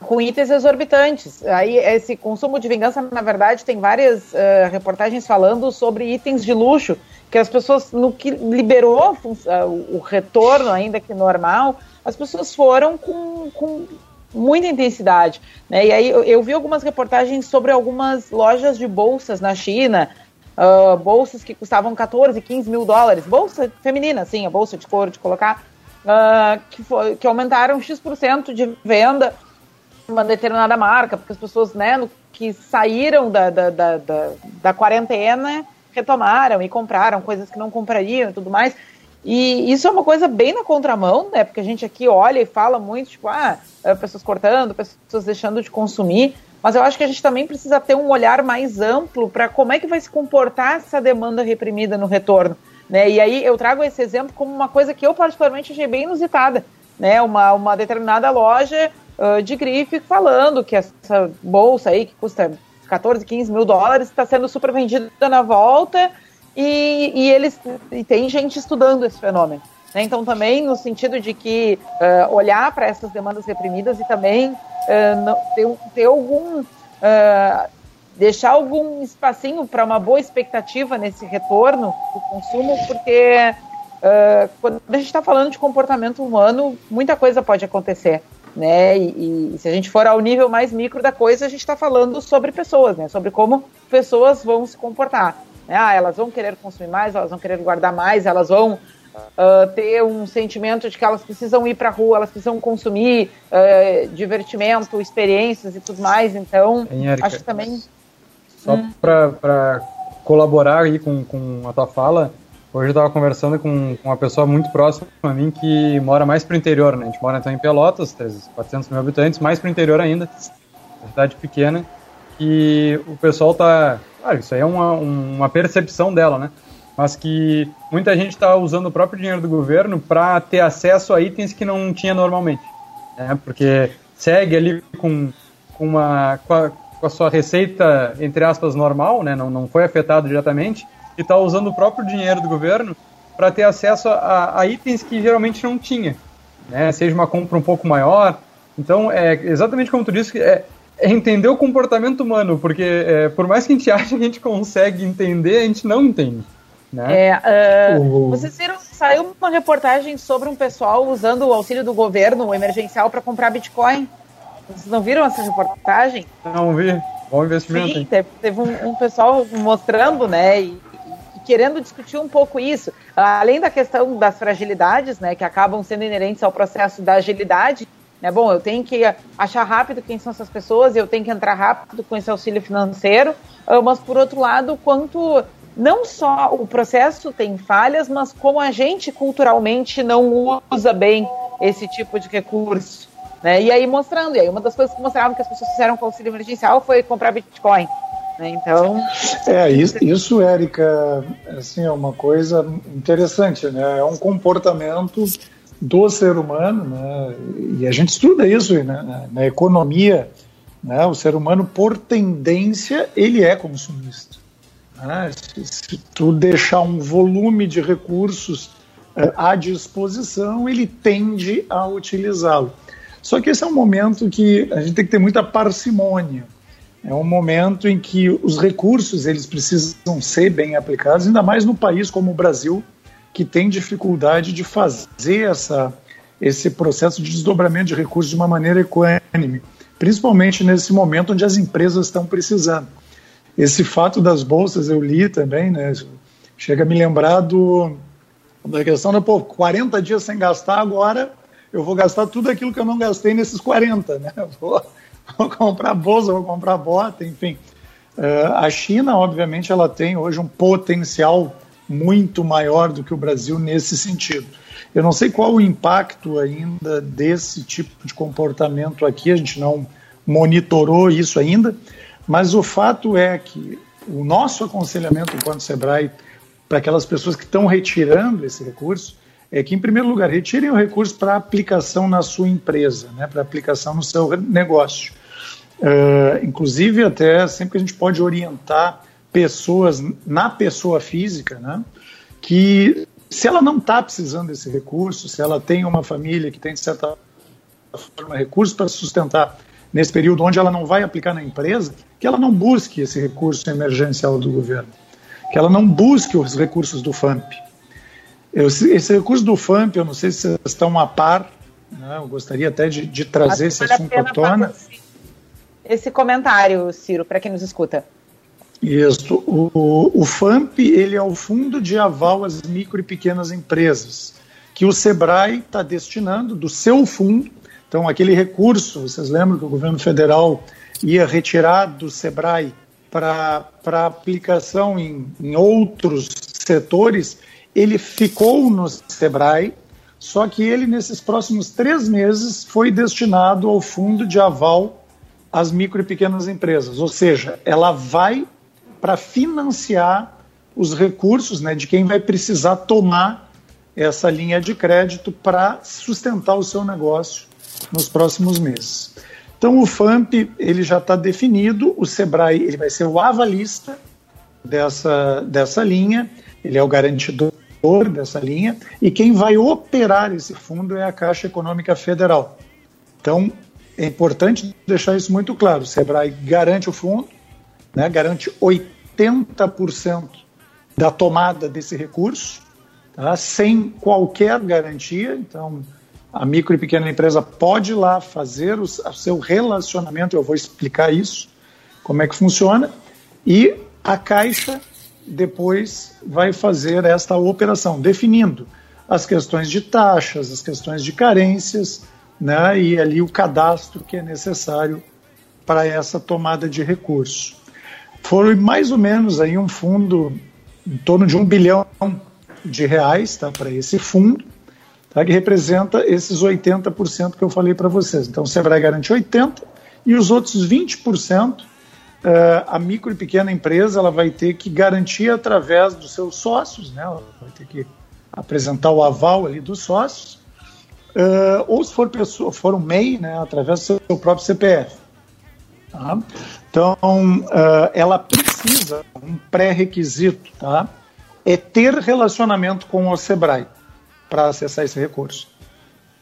com itens exorbitantes. Aí esse consumo de vingança, na verdade, tem várias uh, reportagens falando sobre itens de luxo que as pessoas no que liberou uh, o retorno ainda que normal, as pessoas foram com, com muita intensidade, né? E aí eu, eu, vi algumas reportagens sobre algumas lojas de bolsas na China. Uh, bolsas que custavam 14, 15 mil dólares, bolsa feminina, sim, a bolsa de couro de colocar, que, foi, que aumentaram X% de venda uma determinada marca, porque as pessoas né, que saíram da, da, da, da, da quarentena retomaram e compraram coisas que não comprariam e tudo mais. E isso é uma coisa bem na contramão, né? Porque a gente aqui olha e fala muito, tipo, ah, é, pessoas cortando, pessoas deixando de consumir. Mas eu acho que a gente também precisa ter um olhar mais amplo para como é que vai se comportar essa demanda reprimida no retorno. Né? E aí eu trago esse exemplo como uma coisa que eu particularmente achei bem inusitada. Né? Uma, uma determinada loja uh, de grife falando que essa bolsa aí, que custa 14, 15 mil dólares, está sendo super vendida na volta e, e eles e tem gente estudando esse fenômeno. Né? Então, também no sentido de que uh, olhar para essas demandas reprimidas e também uh, ter, ter algum. Uh, deixar algum espacinho para uma boa expectativa nesse retorno do consumo, porque quando a gente está falando de comportamento humano, muita coisa pode acontecer né? E, e, se a gente for ao nível mais micro da coisa, a gente está falando sobre pessoas, né? Sobre como pessoas vão se comportar. Né? Ah, elas vão querer consumir mais, elas vão querer guardar mais, elas vão uh, ter um sentimento de que elas precisam ir para a rua, elas precisam consumir uh, divertimento, experiências e tudo mais. Então, acho que também. Só hum. para colaborar aí com, com a tua fala, Hoje eu estava conversando com, uma pessoa muito próxima a mim que mora mais para o interior, né? A gente mora então em Pelotas, 400 mil habitantes, mais para o interior ainda, cidade pequena, e o pessoal tá... Claro, isso aí é uma, uma percepção dela, né? Mas que muita gente está usando o próprio dinheiro do governo para ter acesso a itens que não tinha normalmente, né? Porque segue ali com, com uma... Com a, com a sua receita, entre aspas, normal, né? Não, não foi afetado diretamente, e está usando o próprio dinheiro do governo para ter acesso a, a, itens que geralmente não tinha, né? Seja uma compra um pouco maior. Então, é exatamente como tu disse, é, é entender o comportamento humano, porque é, por mais que a gente ache que a gente consegue entender, a gente não entende. Né? É, uh, Vocês viram, saiu uma reportagem sobre um pessoal usando o auxílio do governo emergencial para comprar Bitcoin. Vocês não viram essa reportagem? Não vi. Bom investimento. Sim, teve, teve um, um, pessoal mostrando, né, e, querendo discutir um pouco isso. Além da questão das fragilidades, né, que acabam sendo inerentes ao processo da agilidade, né, bom, eu tenho que achar rápido quem são essas pessoas, eu tenho que entrar rápido com esse auxílio financeiro, ah, mas por outro lado, quanto não só o processo tem falhas, mas como a gente culturalmente não usa bem esse tipo de recurso. Né? E aí mostrando, e aí uma das coisas que mostravam que as pessoas fizeram com o auxílio emergencial foi comprar Bitcoin. Né? Então. É, isso, Érica, assim, é uma coisa interessante, né? É um comportamento do ser humano, né? E a gente estuda isso né? na, economia, né? O ser humano, por tendência, ele é consumista. Né? Se, se tu deixar um volume de recursos uh, à disposição, ele tende a utilizá-lo. Só que esse é um momento que a gente tem que ter muita parcimônia. É um momento em que os recursos eles precisam ser bem aplicados, ainda mais no país como o Brasil, que tem dificuldade de fazer essa, esse processo de desdobramento de recursos de uma maneira equânime, principalmente nesse momento onde as empresas estão precisando. Esse fato das bolsas eu li também, né? Chega a me lembrar do, da questão da, pô, 40 dias sem gastar, agora eu vou gastar tudo aquilo que eu não gastei nesses 40, né? Vou, vou comprar bolsa, vou comprar bota, enfim. Uh, a China, obviamente, ela tem hoje um potencial muito maior do que o Brasil nesse sentido. Eu não sei qual o impacto ainda desse tipo de comportamento aqui, a gente não monitorou isso ainda, mas o fato é que o nosso aconselhamento enquanto Sebrae para aquelas pessoas que estão retirando esse recurso é que, em primeiro lugar, retirem o recurso para aplicação na sua empresa, né, para aplicação no seu negócio. Uh, inclusive, até sempre que a gente pode orientar pessoas na pessoa física, né, que se ela não está precisando desse recurso, se ela tem uma família que tem, de certa forma, recursos para sustentar nesse período onde ela não vai aplicar na empresa, que ela não busque esse recurso emergencial do governo, que ela não busque os recursos do FAMP. Esse recurso do FAMP, eu não sei se vocês estão a par, né, eu gostaria até de, de trazer esse assunto à tona. Esse comentário, Ciro, para quem nos escuta. Isso. O, o FAMP ele é o Fundo de Aval às Micro e Pequenas Empresas, que o SEBRAE está destinando do seu fundo. Então, aquele recurso, vocês lembram que o governo federal ia retirar do SEBRAE para aplicação em, em outros setores, ele ficou no SEBRAE, só que ele, nesses próximos três meses, foi destinado ao fundo de aval às micro e pequenas empresas. Ou seja, ela vai para financiar os recursos né, de quem vai precisar tomar essa linha de crédito para sustentar o seu negócio nos próximos meses. Então o FAMP ele já está definido, o Sebrae ele vai ser o avalista dessa, dessa linha, ele é o garantidor dessa linha, e quem vai operar esse fundo é a Caixa Econômica Federal. Então é importante deixar isso muito claro, o Sebrae garante o fundo, né, garante 80% da tomada desse recurso, tá, sem qualquer garantia, então a micro e pequena empresa pode ir lá fazer o, o seu relacionamento, eu vou explicar isso, como é que funciona, e a Caixa depois vai fazer esta operação, definindo as questões de taxas, as questões de carências, né, e ali o cadastro que é necessário para essa tomada de recurso. Foi mais ou menos aí um fundo em torno de um bilhão de reais tá, para esse fundo, tá, que representa esses 80% que eu falei para vocês. Então, o Sebrae garante 80% e os outros 20%, uh, a micro e pequena empresa ela vai ter que garantir através dos seus sócios, né, ela vai ter que apresentar o aval ali dos sócios, uh, ou se for, pessoa, for um MEI, né, através do seu próprio CPF. Tá? Então, uh, ela precisa, um pré-requisito, tá? é ter relacionamento com o SEBRAE para acessar esse recurso.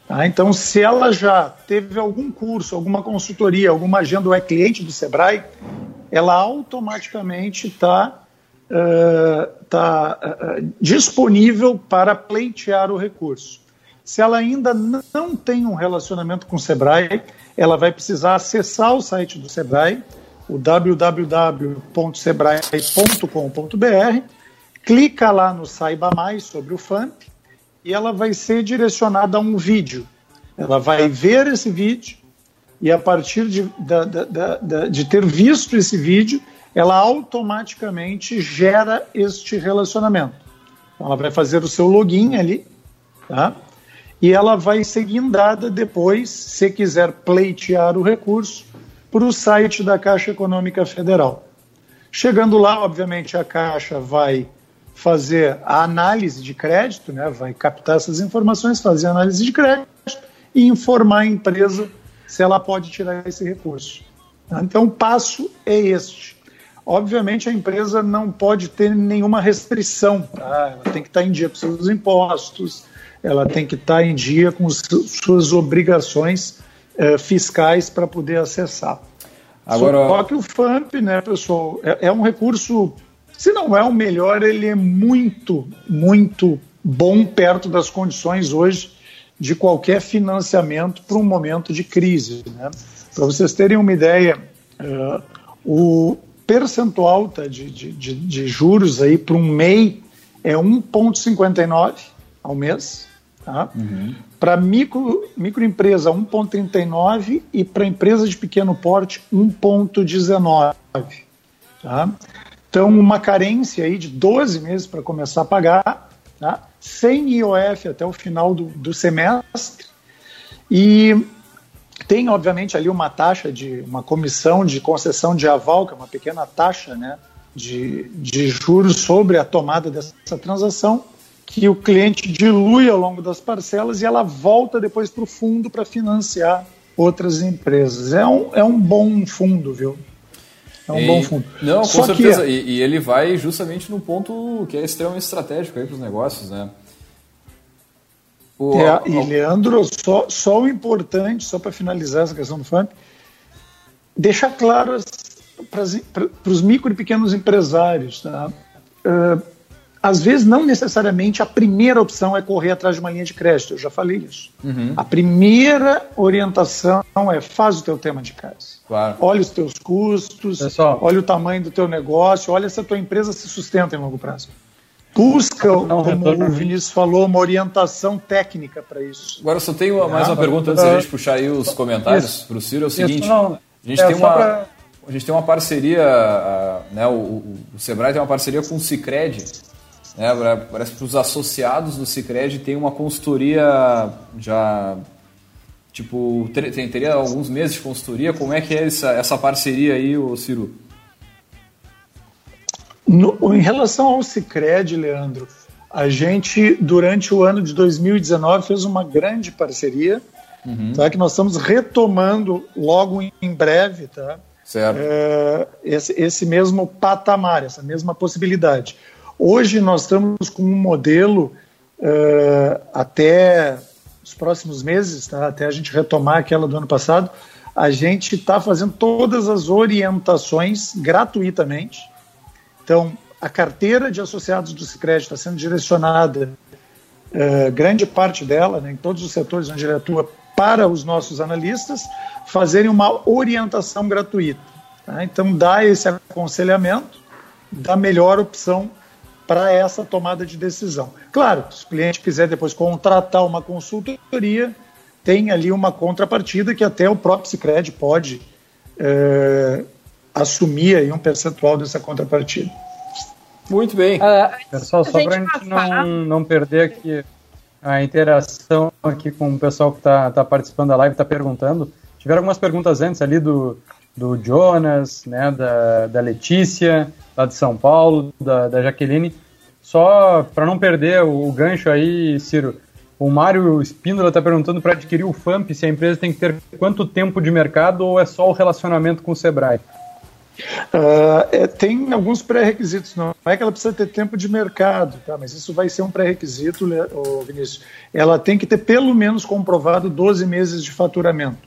Tá? Então, se ela já teve algum curso, alguma consultoria, alguma agenda ou é cliente do Sebrae, ela automaticamente está uh, uh, disponível para pleitear o recurso. Se ela ainda não tem um relacionamento com o Sebrae, ela vai precisar acessar o site do Sebrae, o www.sebrae.com.br, clica lá no Saiba Mais sobre o FAMP e ela vai ser direcionada a um vídeo. Ela vai ver esse vídeo e a partir de, da, da, da, de ter visto esse vídeo, ela automaticamente gera este relacionamento. Então, ela vai fazer o seu login ali, tá? e ela vai ser guindada depois, se quiser pleitear o recurso, para o site da Caixa Econômica Federal. Chegando lá, obviamente, a Caixa vai fazer a análise de crédito, né, vai captar essas informações, fazer a análise de crédito e informar a empresa se ela pode tirar esse recurso. Então, o passo é este. Obviamente, a empresa não pode ter nenhuma restrição, tá? ela tem que estar em dia com seus impostos, ela tem que estar em dia com suas obrigações eh, fiscais para poder acessar. Agora... Só que o FAMP, né, pessoal, é, é um recurso, se não é o melhor, ele é muito, muito bom perto das condições hoje de qualquer financiamento para um momento de crise. Né? Para vocês terem uma ideia, uh, o percentual tá, de, de, de, juros aí para um MEI é 1,59 ao mês. Tá? Uhum. Para micro, microempresa, 1,39 e para empresa de pequeno porte, 1,19. Tá? Então, uma carência aí de 12 meses para começar a pagar, tá? sem IOF até o final do, do semestre. E tem, obviamente, ali uma taxa de uma comissão de concessão de aval, que é uma pequena taxa né, de, de juros sobre a tomada dessa transação que o cliente dilui ao longo das parcelas e ela volta depois para o fundo para financiar outras empresas. É um, é um bom fundo, viu? É um e, bom fundo. Não, com Só certeza. Que, e, e, ele vai justamente no ponto que é extremamente estratégico para os negócios, né? O, é, e Leandro, só, só o importante, só para finalizar essa questão do FAMP, deixar claro para os micro e pequenos empresários, tá? Uh, às vezes não necessariamente a primeira opção é correr atrás de uma linha de crédito, eu já falei isso. Uhum. A primeira orientação é faz o teu tema de casa. Claro. Olha os teus custos, Pessoal. olha o tamanho do teu negócio, olha se a tua empresa se sustenta em longo prazo. Busca, não, como o Vinícius falou, uma orientação técnica para isso. Agora, só tenho mais uma pergunta antes da gente puxar aí os comentários para o Ciro. É o seguinte: isso, a, gente é, tem uma, pra... a gente tem uma parceria, né, o, o, o Sebrae tem uma parceria com o Cicred né, parece que os associados do Cicred tem uma consultoria já tipo ter, teria alguns meses de consultoria. Como é que é essa, essa parceria aí, o Ciro? No, em relação ao Cicred, Leandro, a gente durante o ano de 2019 fez uma grande parceria, uhum. tá? Que nós estamos retomando logo em breve, tá? Certo. É, esse, esse mesmo patamar, essa mesma possibilidade. Hoje nós estamos com um modelo uh, até os próximos meses, tá? até a gente retomar aquela do ano passado, a gente está fazendo todas as orientações gratuitamente. Então, a carteira de associados do Sicredi está sendo direcionada, uh, grande parte dela, né, em todos os setores onde ele atua, para os nossos analistas fazerem uma orientação gratuita. Tá? Então, dá esse aconselhamento da melhor opção para essa tomada de decisão. Claro, se o cliente quiser depois contratar uma consultoria, tem ali uma contrapartida que até o próprio Cicred pode é, assumir aí um percentual dessa contrapartida. Muito bem. Uh, pessoal, só para a gente não, não perder aqui a interação aqui com o pessoal que está tá participando da live, está perguntando. Tiveram algumas perguntas antes ali do, do Jonas, né, da, da Letícia, lá de São Paulo, da, da Jaqueline. Só para não perder o, gancho aí, Ciro, o Mário Espíndola está perguntando para adquirir o FAMP se a empresa tem que ter quanto tempo de mercado ou é só o relacionamento com o Sebrae? Uh, é, tem alguns pré-requisitos, não é que ela precisa ter tempo de mercado, tá? mas isso vai ser um pré-requisito, Vinícius. Ela tem que ter pelo menos comprovado 12 meses de faturamento.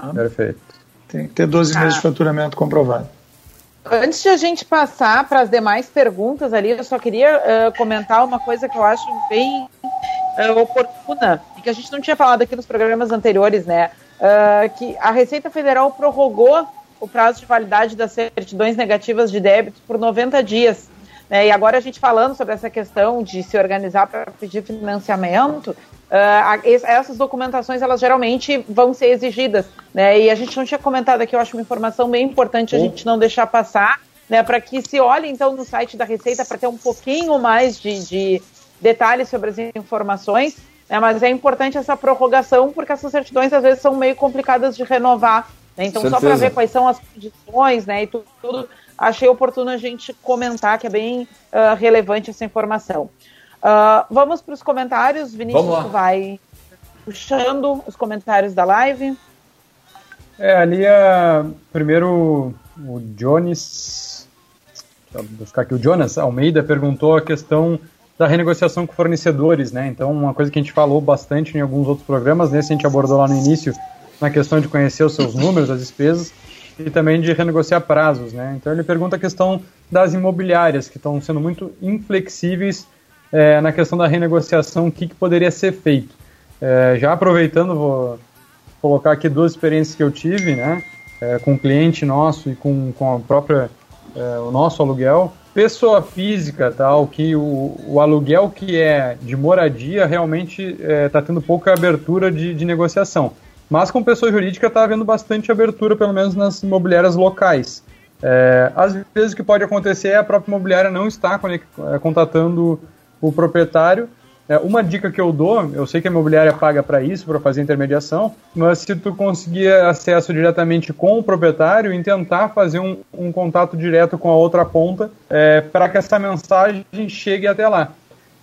Tá? Perfeito. Tem que ter 12 ah. meses de faturamento comprovado. antes de a gente passar para as demais perguntas ali, eu só queria uh, comentar uma coisa que eu acho bem uh, oportuna e que a gente não tinha falado aqui nos programas anteriores, né? Uh, que a Receita Federal prorrogou o prazo de validade das certidões negativas de débito por 90 dias. Né? E agora a gente falando sobre essa questão de se organizar para pedir financiamento, Uh, essas documentações elas geralmente vão ser exigidas, né? E a gente não tinha comentado aqui, eu acho uma informação bem importante a gente não deixar passar, né? Para que se olhe então no site da Receita para ter um pouquinho mais de, de detalhes sobre as informações, né? Mas é importante essa prorrogação porque essas certidões às vezes são meio complicadas de renovar, né? Então Certeza. só para ver quais são as condições, né? E tudo, tudo, achei oportuno a gente comentar que é bem uh, relevante essa informação. Uh, vamos para os comentários. Vinícius vai puxando os comentários da live. É, ali a, primeiro o Jones, vou buscar aqui o Jonas Almeida perguntou a questão da renegociação com fornecedores, né? Então, uma coisa que a gente falou bastante em alguns outros programas, nesse a gente abordou lá no início, na questão de conhecer os seus números, as despesas, e também de renegociar prazos, né? Então, ele pergunta a questão das imobiliárias, que estão sendo muito inflexíveis é, na questão da renegociação, o que, que poderia ser feito. É, já aproveitando, vou colocar aqui duas experiências que eu tive, né, é, com um cliente nosso e com, com a própria, é, o nosso aluguel. Pessoa física, tal, que o, o aluguel que é de moradia realmente está é, tendo pouca abertura de, de negociação. Mas com pessoa jurídica está havendo bastante abertura, pelo menos nas imobiliárias locais. É, às vezes o que pode acontecer é a própria imobiliária não estar é, contatando o proprietário. É, uma dica que eu dou, eu sei que a imobiliária paga para isso, para fazer intermediação, mas se tu conseguir acesso diretamente com o proprietário, em tentar fazer um, um contato direto com a outra ponta, é, para que essa mensagem chegue até lá.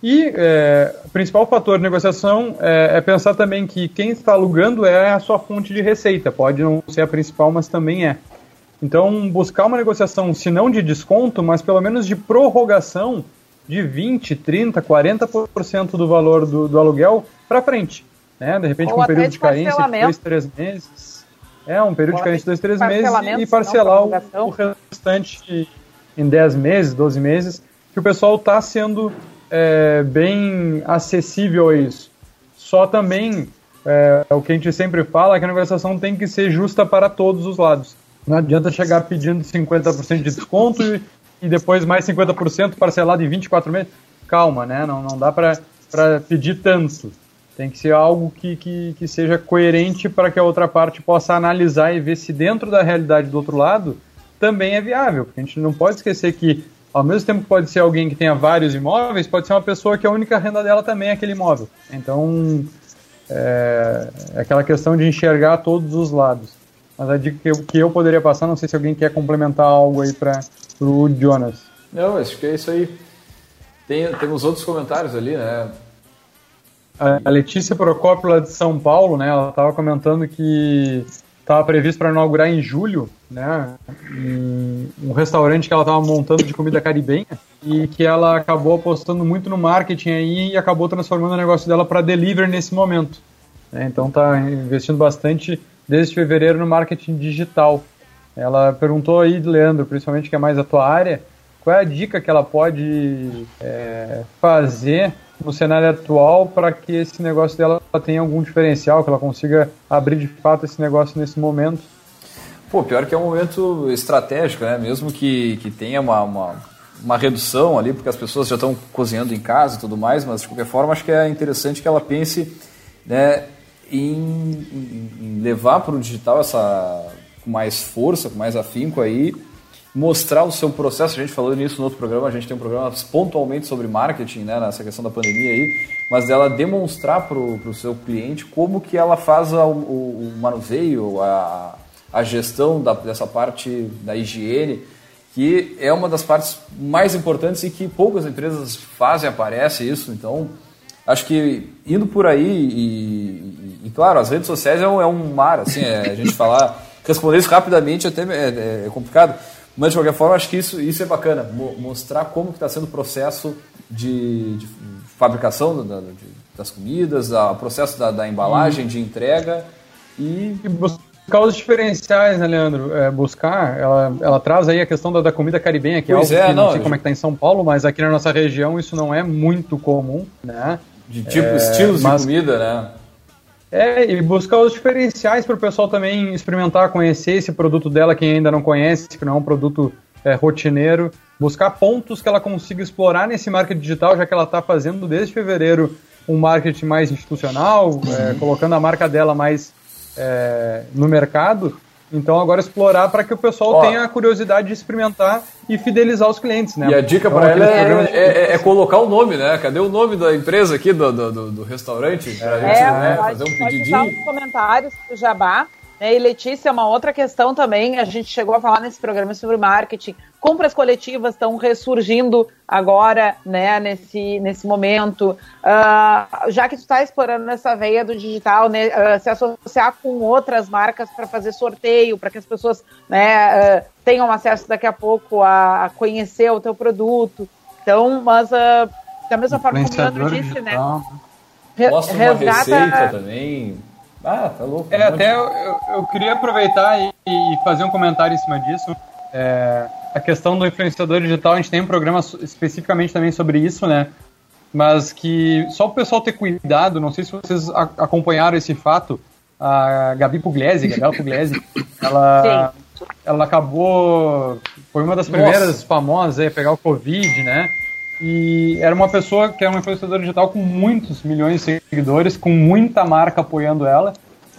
E é, o principal fator de negociação é, é, pensar também que quem está alugando é a sua fonte de receita. Pode não ser a principal, mas também é. Então, buscar uma negociação, se não de desconto, mas pelo menos de prorrogação de 20, 30, 40% do valor do, do aluguel para frente. Né? De repente, Ou com um período de carência de dois, três meses. É, um período Ou de carência de dois, três meses e parcelar o, o, restante em 10 meses, 12 meses, que o pessoal está sendo é, bem acessível a isso. Só também, é, o que a gente sempre fala é que a negociação tem que ser justa para todos os lados. Não adianta chegar pedindo 50% de desconto e, e depois mais 50% parcelado em 24 meses. Calma, né? Não, não dá para pedir tanto. Tem que ser algo que, que, que seja coerente para que a outra parte possa analisar e ver se dentro da realidade do outro lado também é viável. Porque a gente não pode esquecer que, ao mesmo tempo que pode ser alguém que tenha vários imóveis, pode ser uma pessoa que a única renda dela também é aquele imóvel. Então, é, é aquela questão de enxergar todos os lados. Mas a dica que eu, que eu poderia passar, não sei se alguém quer complementar algo aí para pro Jonas. Não, acho que é isso aí. Tem, temos outros comentários ali, né? A Letícia Procópio, lá de São Paulo, né? Ela estava comentando que estava previsto para inaugurar em julho, né? Um restaurante que ela estava montando de comida caribenha e que ela acabou apostando muito no marketing aí e acabou transformando o negócio dela para delivery nesse momento. Né? Então está investindo bastante desde fevereiro no marketing digital. Ela perguntou aí, Leandro, principalmente que é mais a tua área, qual é a dica que ela pode é, fazer no cenário atual para que esse negócio dela tenha algum diferencial, que ela consiga abrir de fato esse negócio nesse momento? Pô, pior que é um momento estratégico, né? Mesmo que, que tenha uma, uma, uma redução ali, porque as pessoas já estão cozinhando em casa e tudo mais, mas de qualquer forma acho que é interessante que ela pense né, em, em, em levar para o digital essa com mais força, com mais afinco aí, mostrar o seu processo. A gente falou nisso no outro programa, a gente tem um programa pontualmente sobre marketing, né, nessa questão da pandemia aí, mas dela demonstrar para o seu cliente como que ela faz o, o, o manuseio, a, a gestão da, dessa parte da higiene, que é uma das partes mais importantes e que poucas empresas fazem, aparece isso, então acho que indo por aí e, e, e claro, as redes sociais é um, é um mar, assim, é, a gente falar responder isso rapidamente até é, é, complicado, mas de qualquer forma acho que isso, isso é bacana, mostrar como está sendo o processo de, de fabricação da, de, das comidas, o processo da, da embalagem, hum. de entrega e... e buscar os diferenciais, né, Leandro? É, buscar, ela, ela traz aí a questão da, da comida caribenha, que pois é algo é, que não, não sei como é que tá em São Paulo, mas aqui na nossa região isso não é muito comum, né? De tipo, é, estilos mas, de comida, né? É, e buscar os diferenciais para o pessoal também experimentar, conhecer esse produto dela, quem ainda não conhece, que não é um produto é, rotineiro, buscar pontos que ela consiga explorar nesse marketing digital, já que ela está fazendo desde fevereiro um marketing mais institucional, é, colocando a marca dela mais é, no mercado. Então agora explorar para que o pessoal Ó, tenha a curiosidade de experimentar e fidelizar os clientes, né? E a dica então, para ela é, é, é, colocar o nome, né? Cadê o nome da empresa aqui do, do, do restaurante? Pra é, gente né, fazer um pedidinho. Pode nos comentários do Jabá? E Letícia, uma outra questão também, a gente chegou a falar nesse programa sobre marketing. Compras coletivas estão ressurgindo agora, né, nesse, nesse momento. Uh, já que tu está explorando essa veia do digital, né, uh, se associar com outras marcas para fazer sorteio, para que as pessoas né, uh, tenham acesso daqui a pouco a, conhecer o teu produto. Então, mas da mesma forma como o Leandro disse, né? Re Mostra uma receita também ah, tá louco. É, até eu, eu, queria aproveitar e, e, fazer um comentário em cima disso. É, a questão do influenciador digital, a gente tem um programa especificamente também sobre isso, né? Mas que só o pessoal ter cuidado, não sei se vocês acompanharam esse fato, a Gabi Pugliese, Gabriela Pugliese, ela, ela acabou, foi uma das primeiras Nossa. famosas a pegar o Covid, né? E era uma pessoa que era uma influenciadora digital com muitos milhões de seguidores, com muita marca apoiando ela.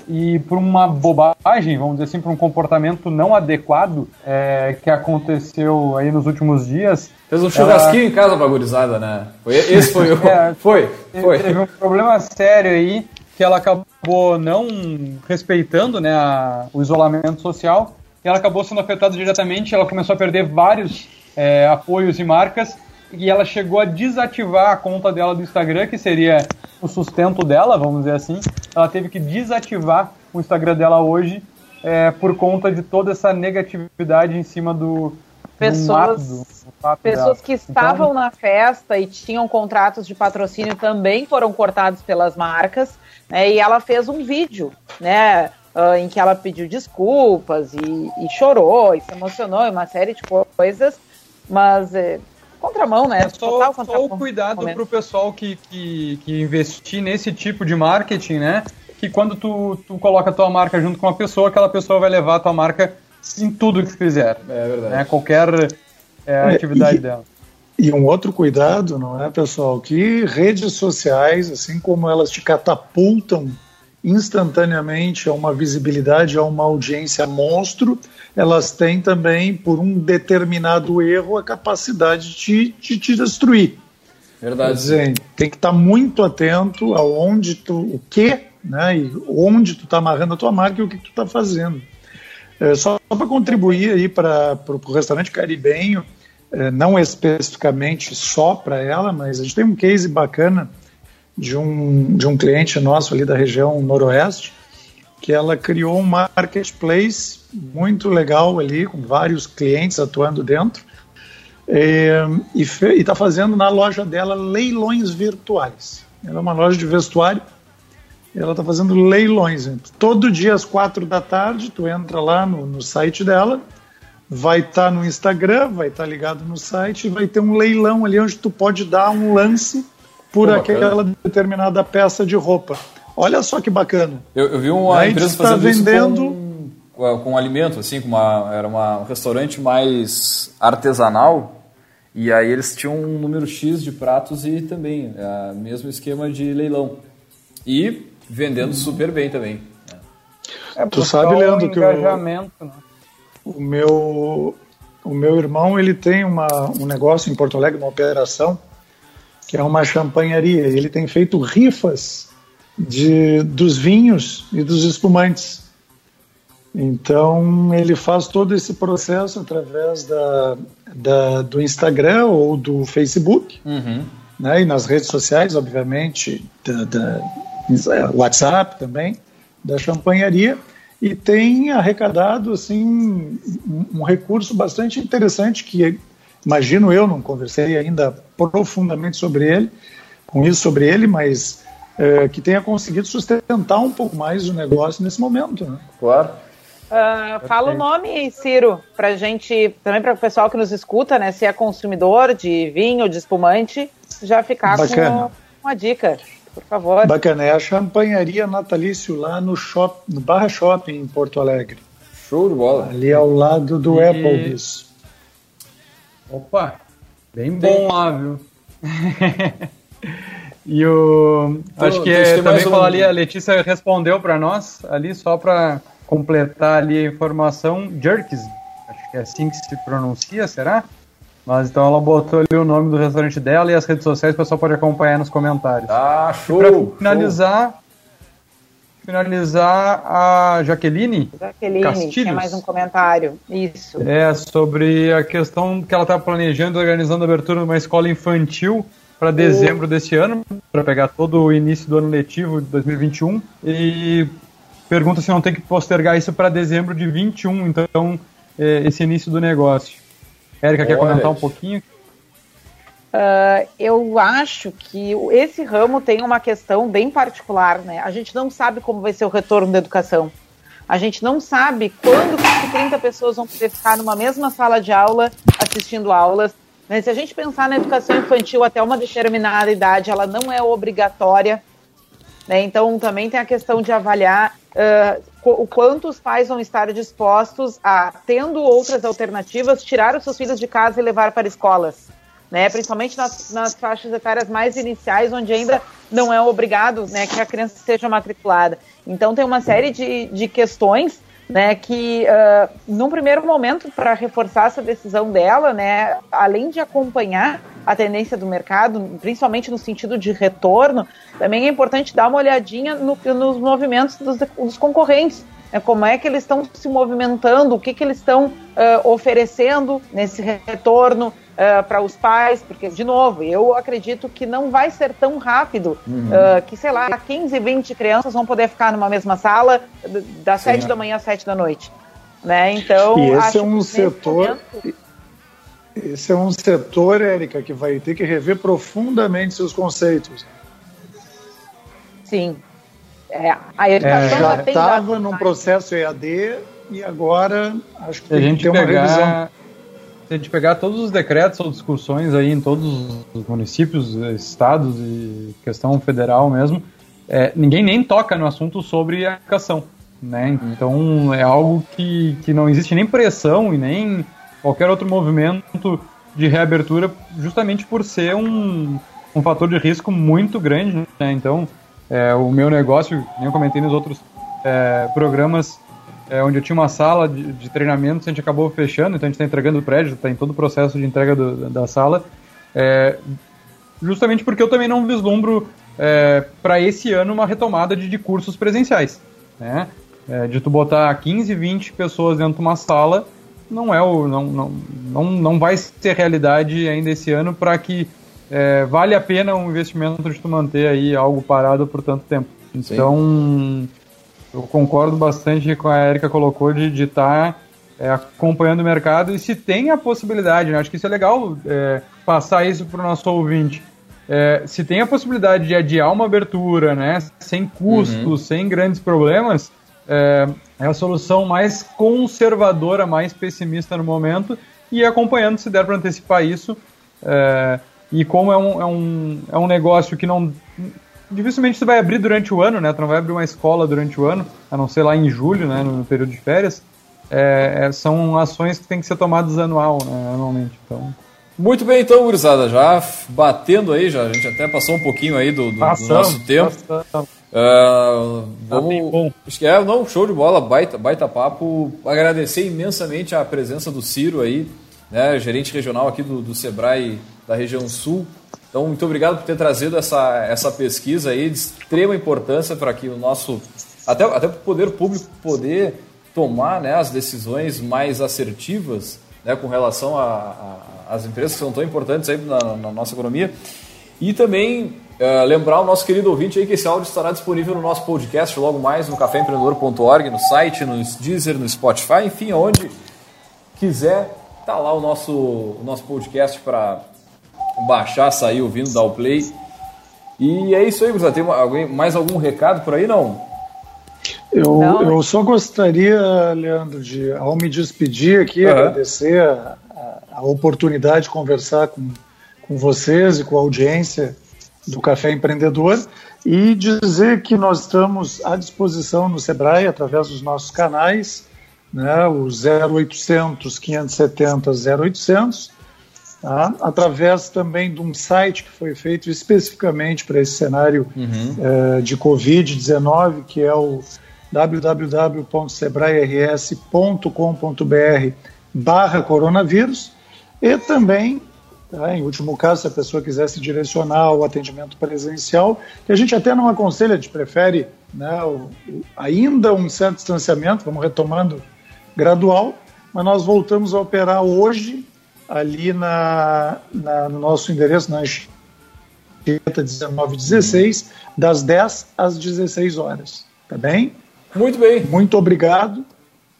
E por uma bobagem, vamos dizer assim, por um comportamento não adequado é, que aconteceu aí nos últimos dias. Fez um churrasquinho ela... em casa pra gurizada, né? Foi, esse foi o. é, foi, foi. Teve um problema sério aí que ela acabou não respeitando né, a, o isolamento social. E ela acabou sendo afetada diretamente. Ela começou a perder vários é, apoios e marcas e ela chegou a desativar a conta dela do Instagram, que seria o sustento dela, vamos dizer assim. Ela teve que desativar o Instagram dela hoje é, por conta de toda essa negatividade em cima do. Pessoas, do pessoas que estavam então, na festa e tinham contratos de patrocínio também foram cortados pelas marcas, né? E ela fez um vídeo, né? Uh, em que ela pediu desculpas e, e, chorou e se emocionou e uma série de coisas, mas eh, contramão, né? É só, Total só o cuidado para o pessoal que, que, que investir nesse tipo de marketing, né? Que quando tu, tu coloca a tua marca junto com uma pessoa, aquela pessoa vai levar a tua marca em tudo que fizer. É verdade. Né? Qualquer é, é atividade e, dela. E um outro cuidado, não é, pessoal? Que redes sociais, assim como elas te catapultam instantaneamente a uma visibilidade, a uma audiência monstro, elas têm também, por um determinado erro, a capacidade de, de te destruir. Verdade. Quer dizer, tem que estar muito atento aonde tu, o que, né, e onde tu está amarrando a tua marca e o que tu está fazendo. É, só para contribuir aí para o restaurante caribenho, é, não especificamente só para ela, mas a gente tem um case bacana de um, de um cliente nosso ali da região noroeste, que ela criou um marketplace muito legal ali, com vários clientes atuando dentro, e está fazendo na loja dela leilões virtuais. Ela é uma loja de vestuário, ela está fazendo leilões. Todo dia às quatro da tarde, tu entra lá no, no site dela, vai estar tá no Instagram, vai estar tá ligado no site, e vai ter um leilão ali onde tu pode dar um lance por Pô, aquela bacana. determinada peça de roupa. Olha só que bacana. Eu, eu vi uma Aí empresa fazendo vendendo... com, com alimento, assim, com uma, era uma, um restaurante mais artesanal, e aí eles tinham um número X de pratos e também, é, mesmo esquema de leilão. E vendendo super bem também. É, tu sabe, Leandro, que o, né? o, meu, o meu irmão ele tem uma, um negócio em Porto Alegre, uma operação, que é uma champanharia. Ele tem feito rifas de, dos vinhos e dos espumantes. Então ele faz todo esse processo através da, da do Instagram ou do Facebook, uhum. né, e nas redes sociais, obviamente, da, da WhatsApp também, da champanharia, e tem arrecadado assim um, um recurso bastante interessante que imagino eu, não conversei ainda profundamente sobre ele, com isso sobre ele, mas é, que tenha conseguido sustentar um pouco mais o negócio nesse momento. Né? Claro. Uh, fala o nome, Ciro, pra gente, também para o pessoal que nos escuta, né? Se é consumidor de vinho, de espumante, já ficar Bacana. com uma dica, por favor. Bacana, é a champanharia natalício lá no, shop, no Barra Shopping em Porto Alegre. Show de bola. Ali ao lado do e... Applebee's. Opa, bem bom lá, viu? e o. acho que é, também um... falar ali, a Letícia respondeu para nós ali, só para completar ali a informação, Jerks, acho que é assim que se pronuncia, será? Mas então ela botou ali o nome do restaurante dela e as redes sociais, o pessoal pode acompanhar nos comentários. Ah, show! Para finalizar, show. Finalizar a Jaqueline. Jaqueline, Castilhos. tinha mais um comentário. Isso. É, sobre a questão que ela está planejando, organizando a abertura de uma escola infantil para dezembro uh. deste ano, para pegar todo o início do ano letivo de 2021. E pergunta se não tem que postergar isso para dezembro de 21, então, é, esse início do negócio. Érica, quer comentar um pouquinho? Uh, eu acho que esse ramo tem uma questão bem particular, né? A gente não sabe como vai ser o retorno da educação. A gente não sabe quando que 30 pessoas vão poder ficar numa mesma sala de aula assistindo aulas. Né? Se a gente pensar na educação infantil até uma determinada idade, ela não é obrigatória. Né? Então, também tem a questão de avaliar uh, o quanto os pais vão estar dispostos a, tendo outras alternativas, tirar os seus filhos de casa e levar para escolas. Né, principalmente nas, nas, faixas etárias mais iniciais, onde ainda não é obrigado né, que a criança esteja matriculada. Então, tem uma série de, de questões né, que, uh, num primeiro momento, para reforçar essa decisão dela, né, além de acompanhar a tendência do mercado, principalmente no sentido de retorno, também é importante dar uma olhadinha no, nos movimentos dos, dos concorrentes. Né, como é que eles estão se movimentando, o que, que eles estão uh, oferecendo nesse retorno uh, para os pais, porque, de novo, eu acredito que não vai ser tão rápido uhum. uh, que, sei lá, 15, 20 crianças vão poder ficar numa mesma sala das Sim, 7 da manhã às 7 da noite. Né? Então, e esse é um setor. Momento, esse é um setor, Érica, que vai ter que rever profundamente seus conceitos. Sim. É, a educação é, já estava num processo EAD e agora acho que tem a gente que ter uma pegar, revisão. A gente pegar todos os decretos ou discussões aí em todos os municípios, estados e questão federal mesmo, é, ninguém nem toca no assunto sobre a educação. Né? Então é algo que, que não existe nem pressão e nem qualquer outro movimento de reabertura, justamente por ser um, um fator de risco muito grande. Né? Então, é, o meu negócio, nem eu comentei nos outros é, programas, é, onde eu tinha uma sala de, de treinamento, a gente acabou fechando, então a gente está entregando o prédio, está em todo o processo de entrega do, da sala, é, justamente porque eu também não vislumbro é, para esse ano uma retomada de, de cursos presenciais. Né? É, de tu botar 15, 20 pessoas dentro de uma sala não é o não, não, não, não vai ser realidade ainda esse ano para que é, vale a pena um investimento de tu manter aí algo parado por tanto tempo. Então Sim. Eu concordo bastante com a Erika colocou de estar tá, é, acompanhando o mercado e se tem a possibilidade, né? acho que isso é legal é, passar isso para o nosso ouvinte. É, se tem a possibilidade de adiar uma abertura, né, sem custos, uhum. sem grandes problemas, é, é a solução mais conservadora, mais pessimista no momento, e acompanhando se der para antecipar isso. É, e como é um, é, um, é um negócio que não. Dificilmente você vai abrir durante o ano, né? Tu não vai abrir uma escola durante o ano, a não ser lá em julho, né? No período de férias. É, é, são ações que têm que ser tomadas anual, né, anualmente. Então. Muito bem, então, gurizada, já batendo aí, já, a gente até passou um pouquinho aí do, do, passamos, do nosso tempo. Passamos. Uh, vamos, acho que é, não, show de bola, baita, baita papo. Agradecer imensamente a presença do Ciro aí, né, gerente regional aqui do, do Sebrae da região sul. Então, muito obrigado por ter trazido essa, essa pesquisa aí de extrema importância para que o nosso, até, até o poder público poder tomar né, as decisões mais assertivas né, com relação às empresas que são tão importantes aí na, na nossa economia. E também Uh, lembrar o nosso querido ouvinte aí que esse áudio estará disponível no nosso podcast logo mais no caféempreendedor.org, no site, no Deezer, no Spotify, enfim, onde quiser, tá lá o nosso, o nosso podcast para baixar, sair ouvindo, dar o play. E é isso aí, Gustavo. Tem alguém, mais algum recado por aí, não? Eu, eu só gostaria, Leandro, de, ao me despedir aqui, uhum. agradecer a, a, oportunidade de conversar com, com vocês e com a audiência do Café Empreendedor e dizer que nós estamos à disposição no Sebrae através dos nossos canais, né, o 0800 570 0800, tá? através também de um site que foi feito especificamente para esse cenário uhum. Eh, de Covid-19, que é o www.sebrae-rs.com.br barra coronavírus e também, tá, em último caso, se a pessoa quiser se direcionar ao atendimento presencial, que a gente até não aconselha, a gente prefere né, o, ainda um certo distanciamento, vamos retomando gradual, mas nós voltamos a operar hoje ali na, na no nosso endereço, na Anchieta 1916, das 10 às 16 horas. Tá bem? Muito bem. Muito obrigado.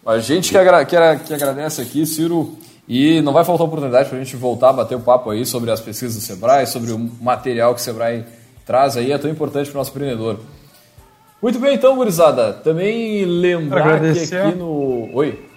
A gente que, agra que, que agradece aqui, Ciro. E não vai faltar oportunidade para a gente voltar a bater o papo aí sobre as pesquisas do Sebrae, sobre o material que o Sebrae traz aí, é tão importante para o nosso empreendedor. Muito bem, então, gurizada. Também lembrar agradecer. que aqui no. Oi.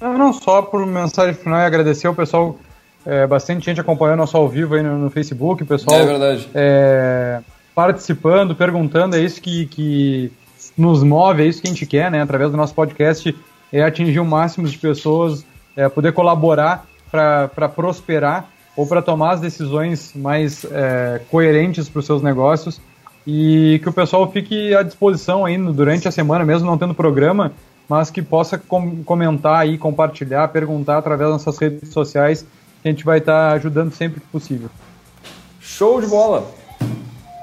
Não só por mensagem final e agradecer ao pessoal, é, bastante gente acompanhando nosso ao vivo aí no, no Facebook, o pessoal é verdade. É, participando, perguntando, é isso que, que nos move, é isso que a gente quer, né? Através do nosso podcast, é atingir o máximo de pessoas, é poder colaborar para prosperar ou para tomar as decisões mais é, coerentes para os seus negócios e que o pessoal fique à disposição aí durante a semana, mesmo não tendo programa, mas que possa com comentar aí, compartilhar, perguntar através das nossas redes sociais, que a gente vai estar tá ajudando sempre que possível. Show de bola!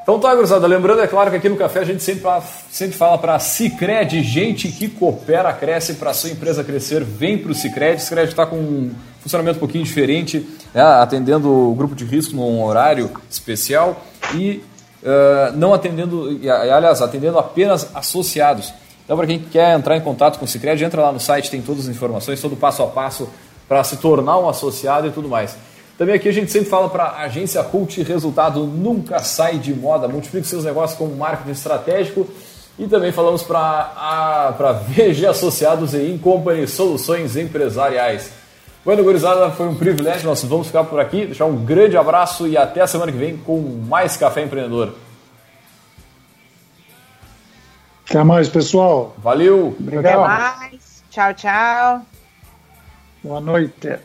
Então tá, gurizada, lembrando, é claro que aqui no Café a gente sempre, sempre fala para Cicred, gente que coopera, cresce, para sua empresa crescer, vem para o Cicred. Cicred está com um funcionamento um pouquinho diferente, né, atendendo o grupo de risco num horário especial e uh, não atendendo, aliás, atendendo apenas associados. Então, para quem quer entrar em contato com o Cicred, entra lá no site, tem todas as informações, todo passo a passo para se tornar um associado e tudo mais. Também aqui a gente sempre fala para a agência Cult, resultado nunca sai de moda. Multiplique seus negócios com marketing estratégico. E também falamos para VG Associados e Incompany Soluções Empresariais. Bueno, gurizada, foi um privilégio. Nós vamos ficar por aqui. Deixar um grande abraço e até a semana que vem com mais Café Empreendedor. Até mais, pessoal. Valeu. Obrigado. Até mais. Tchau, tchau. Boa noite.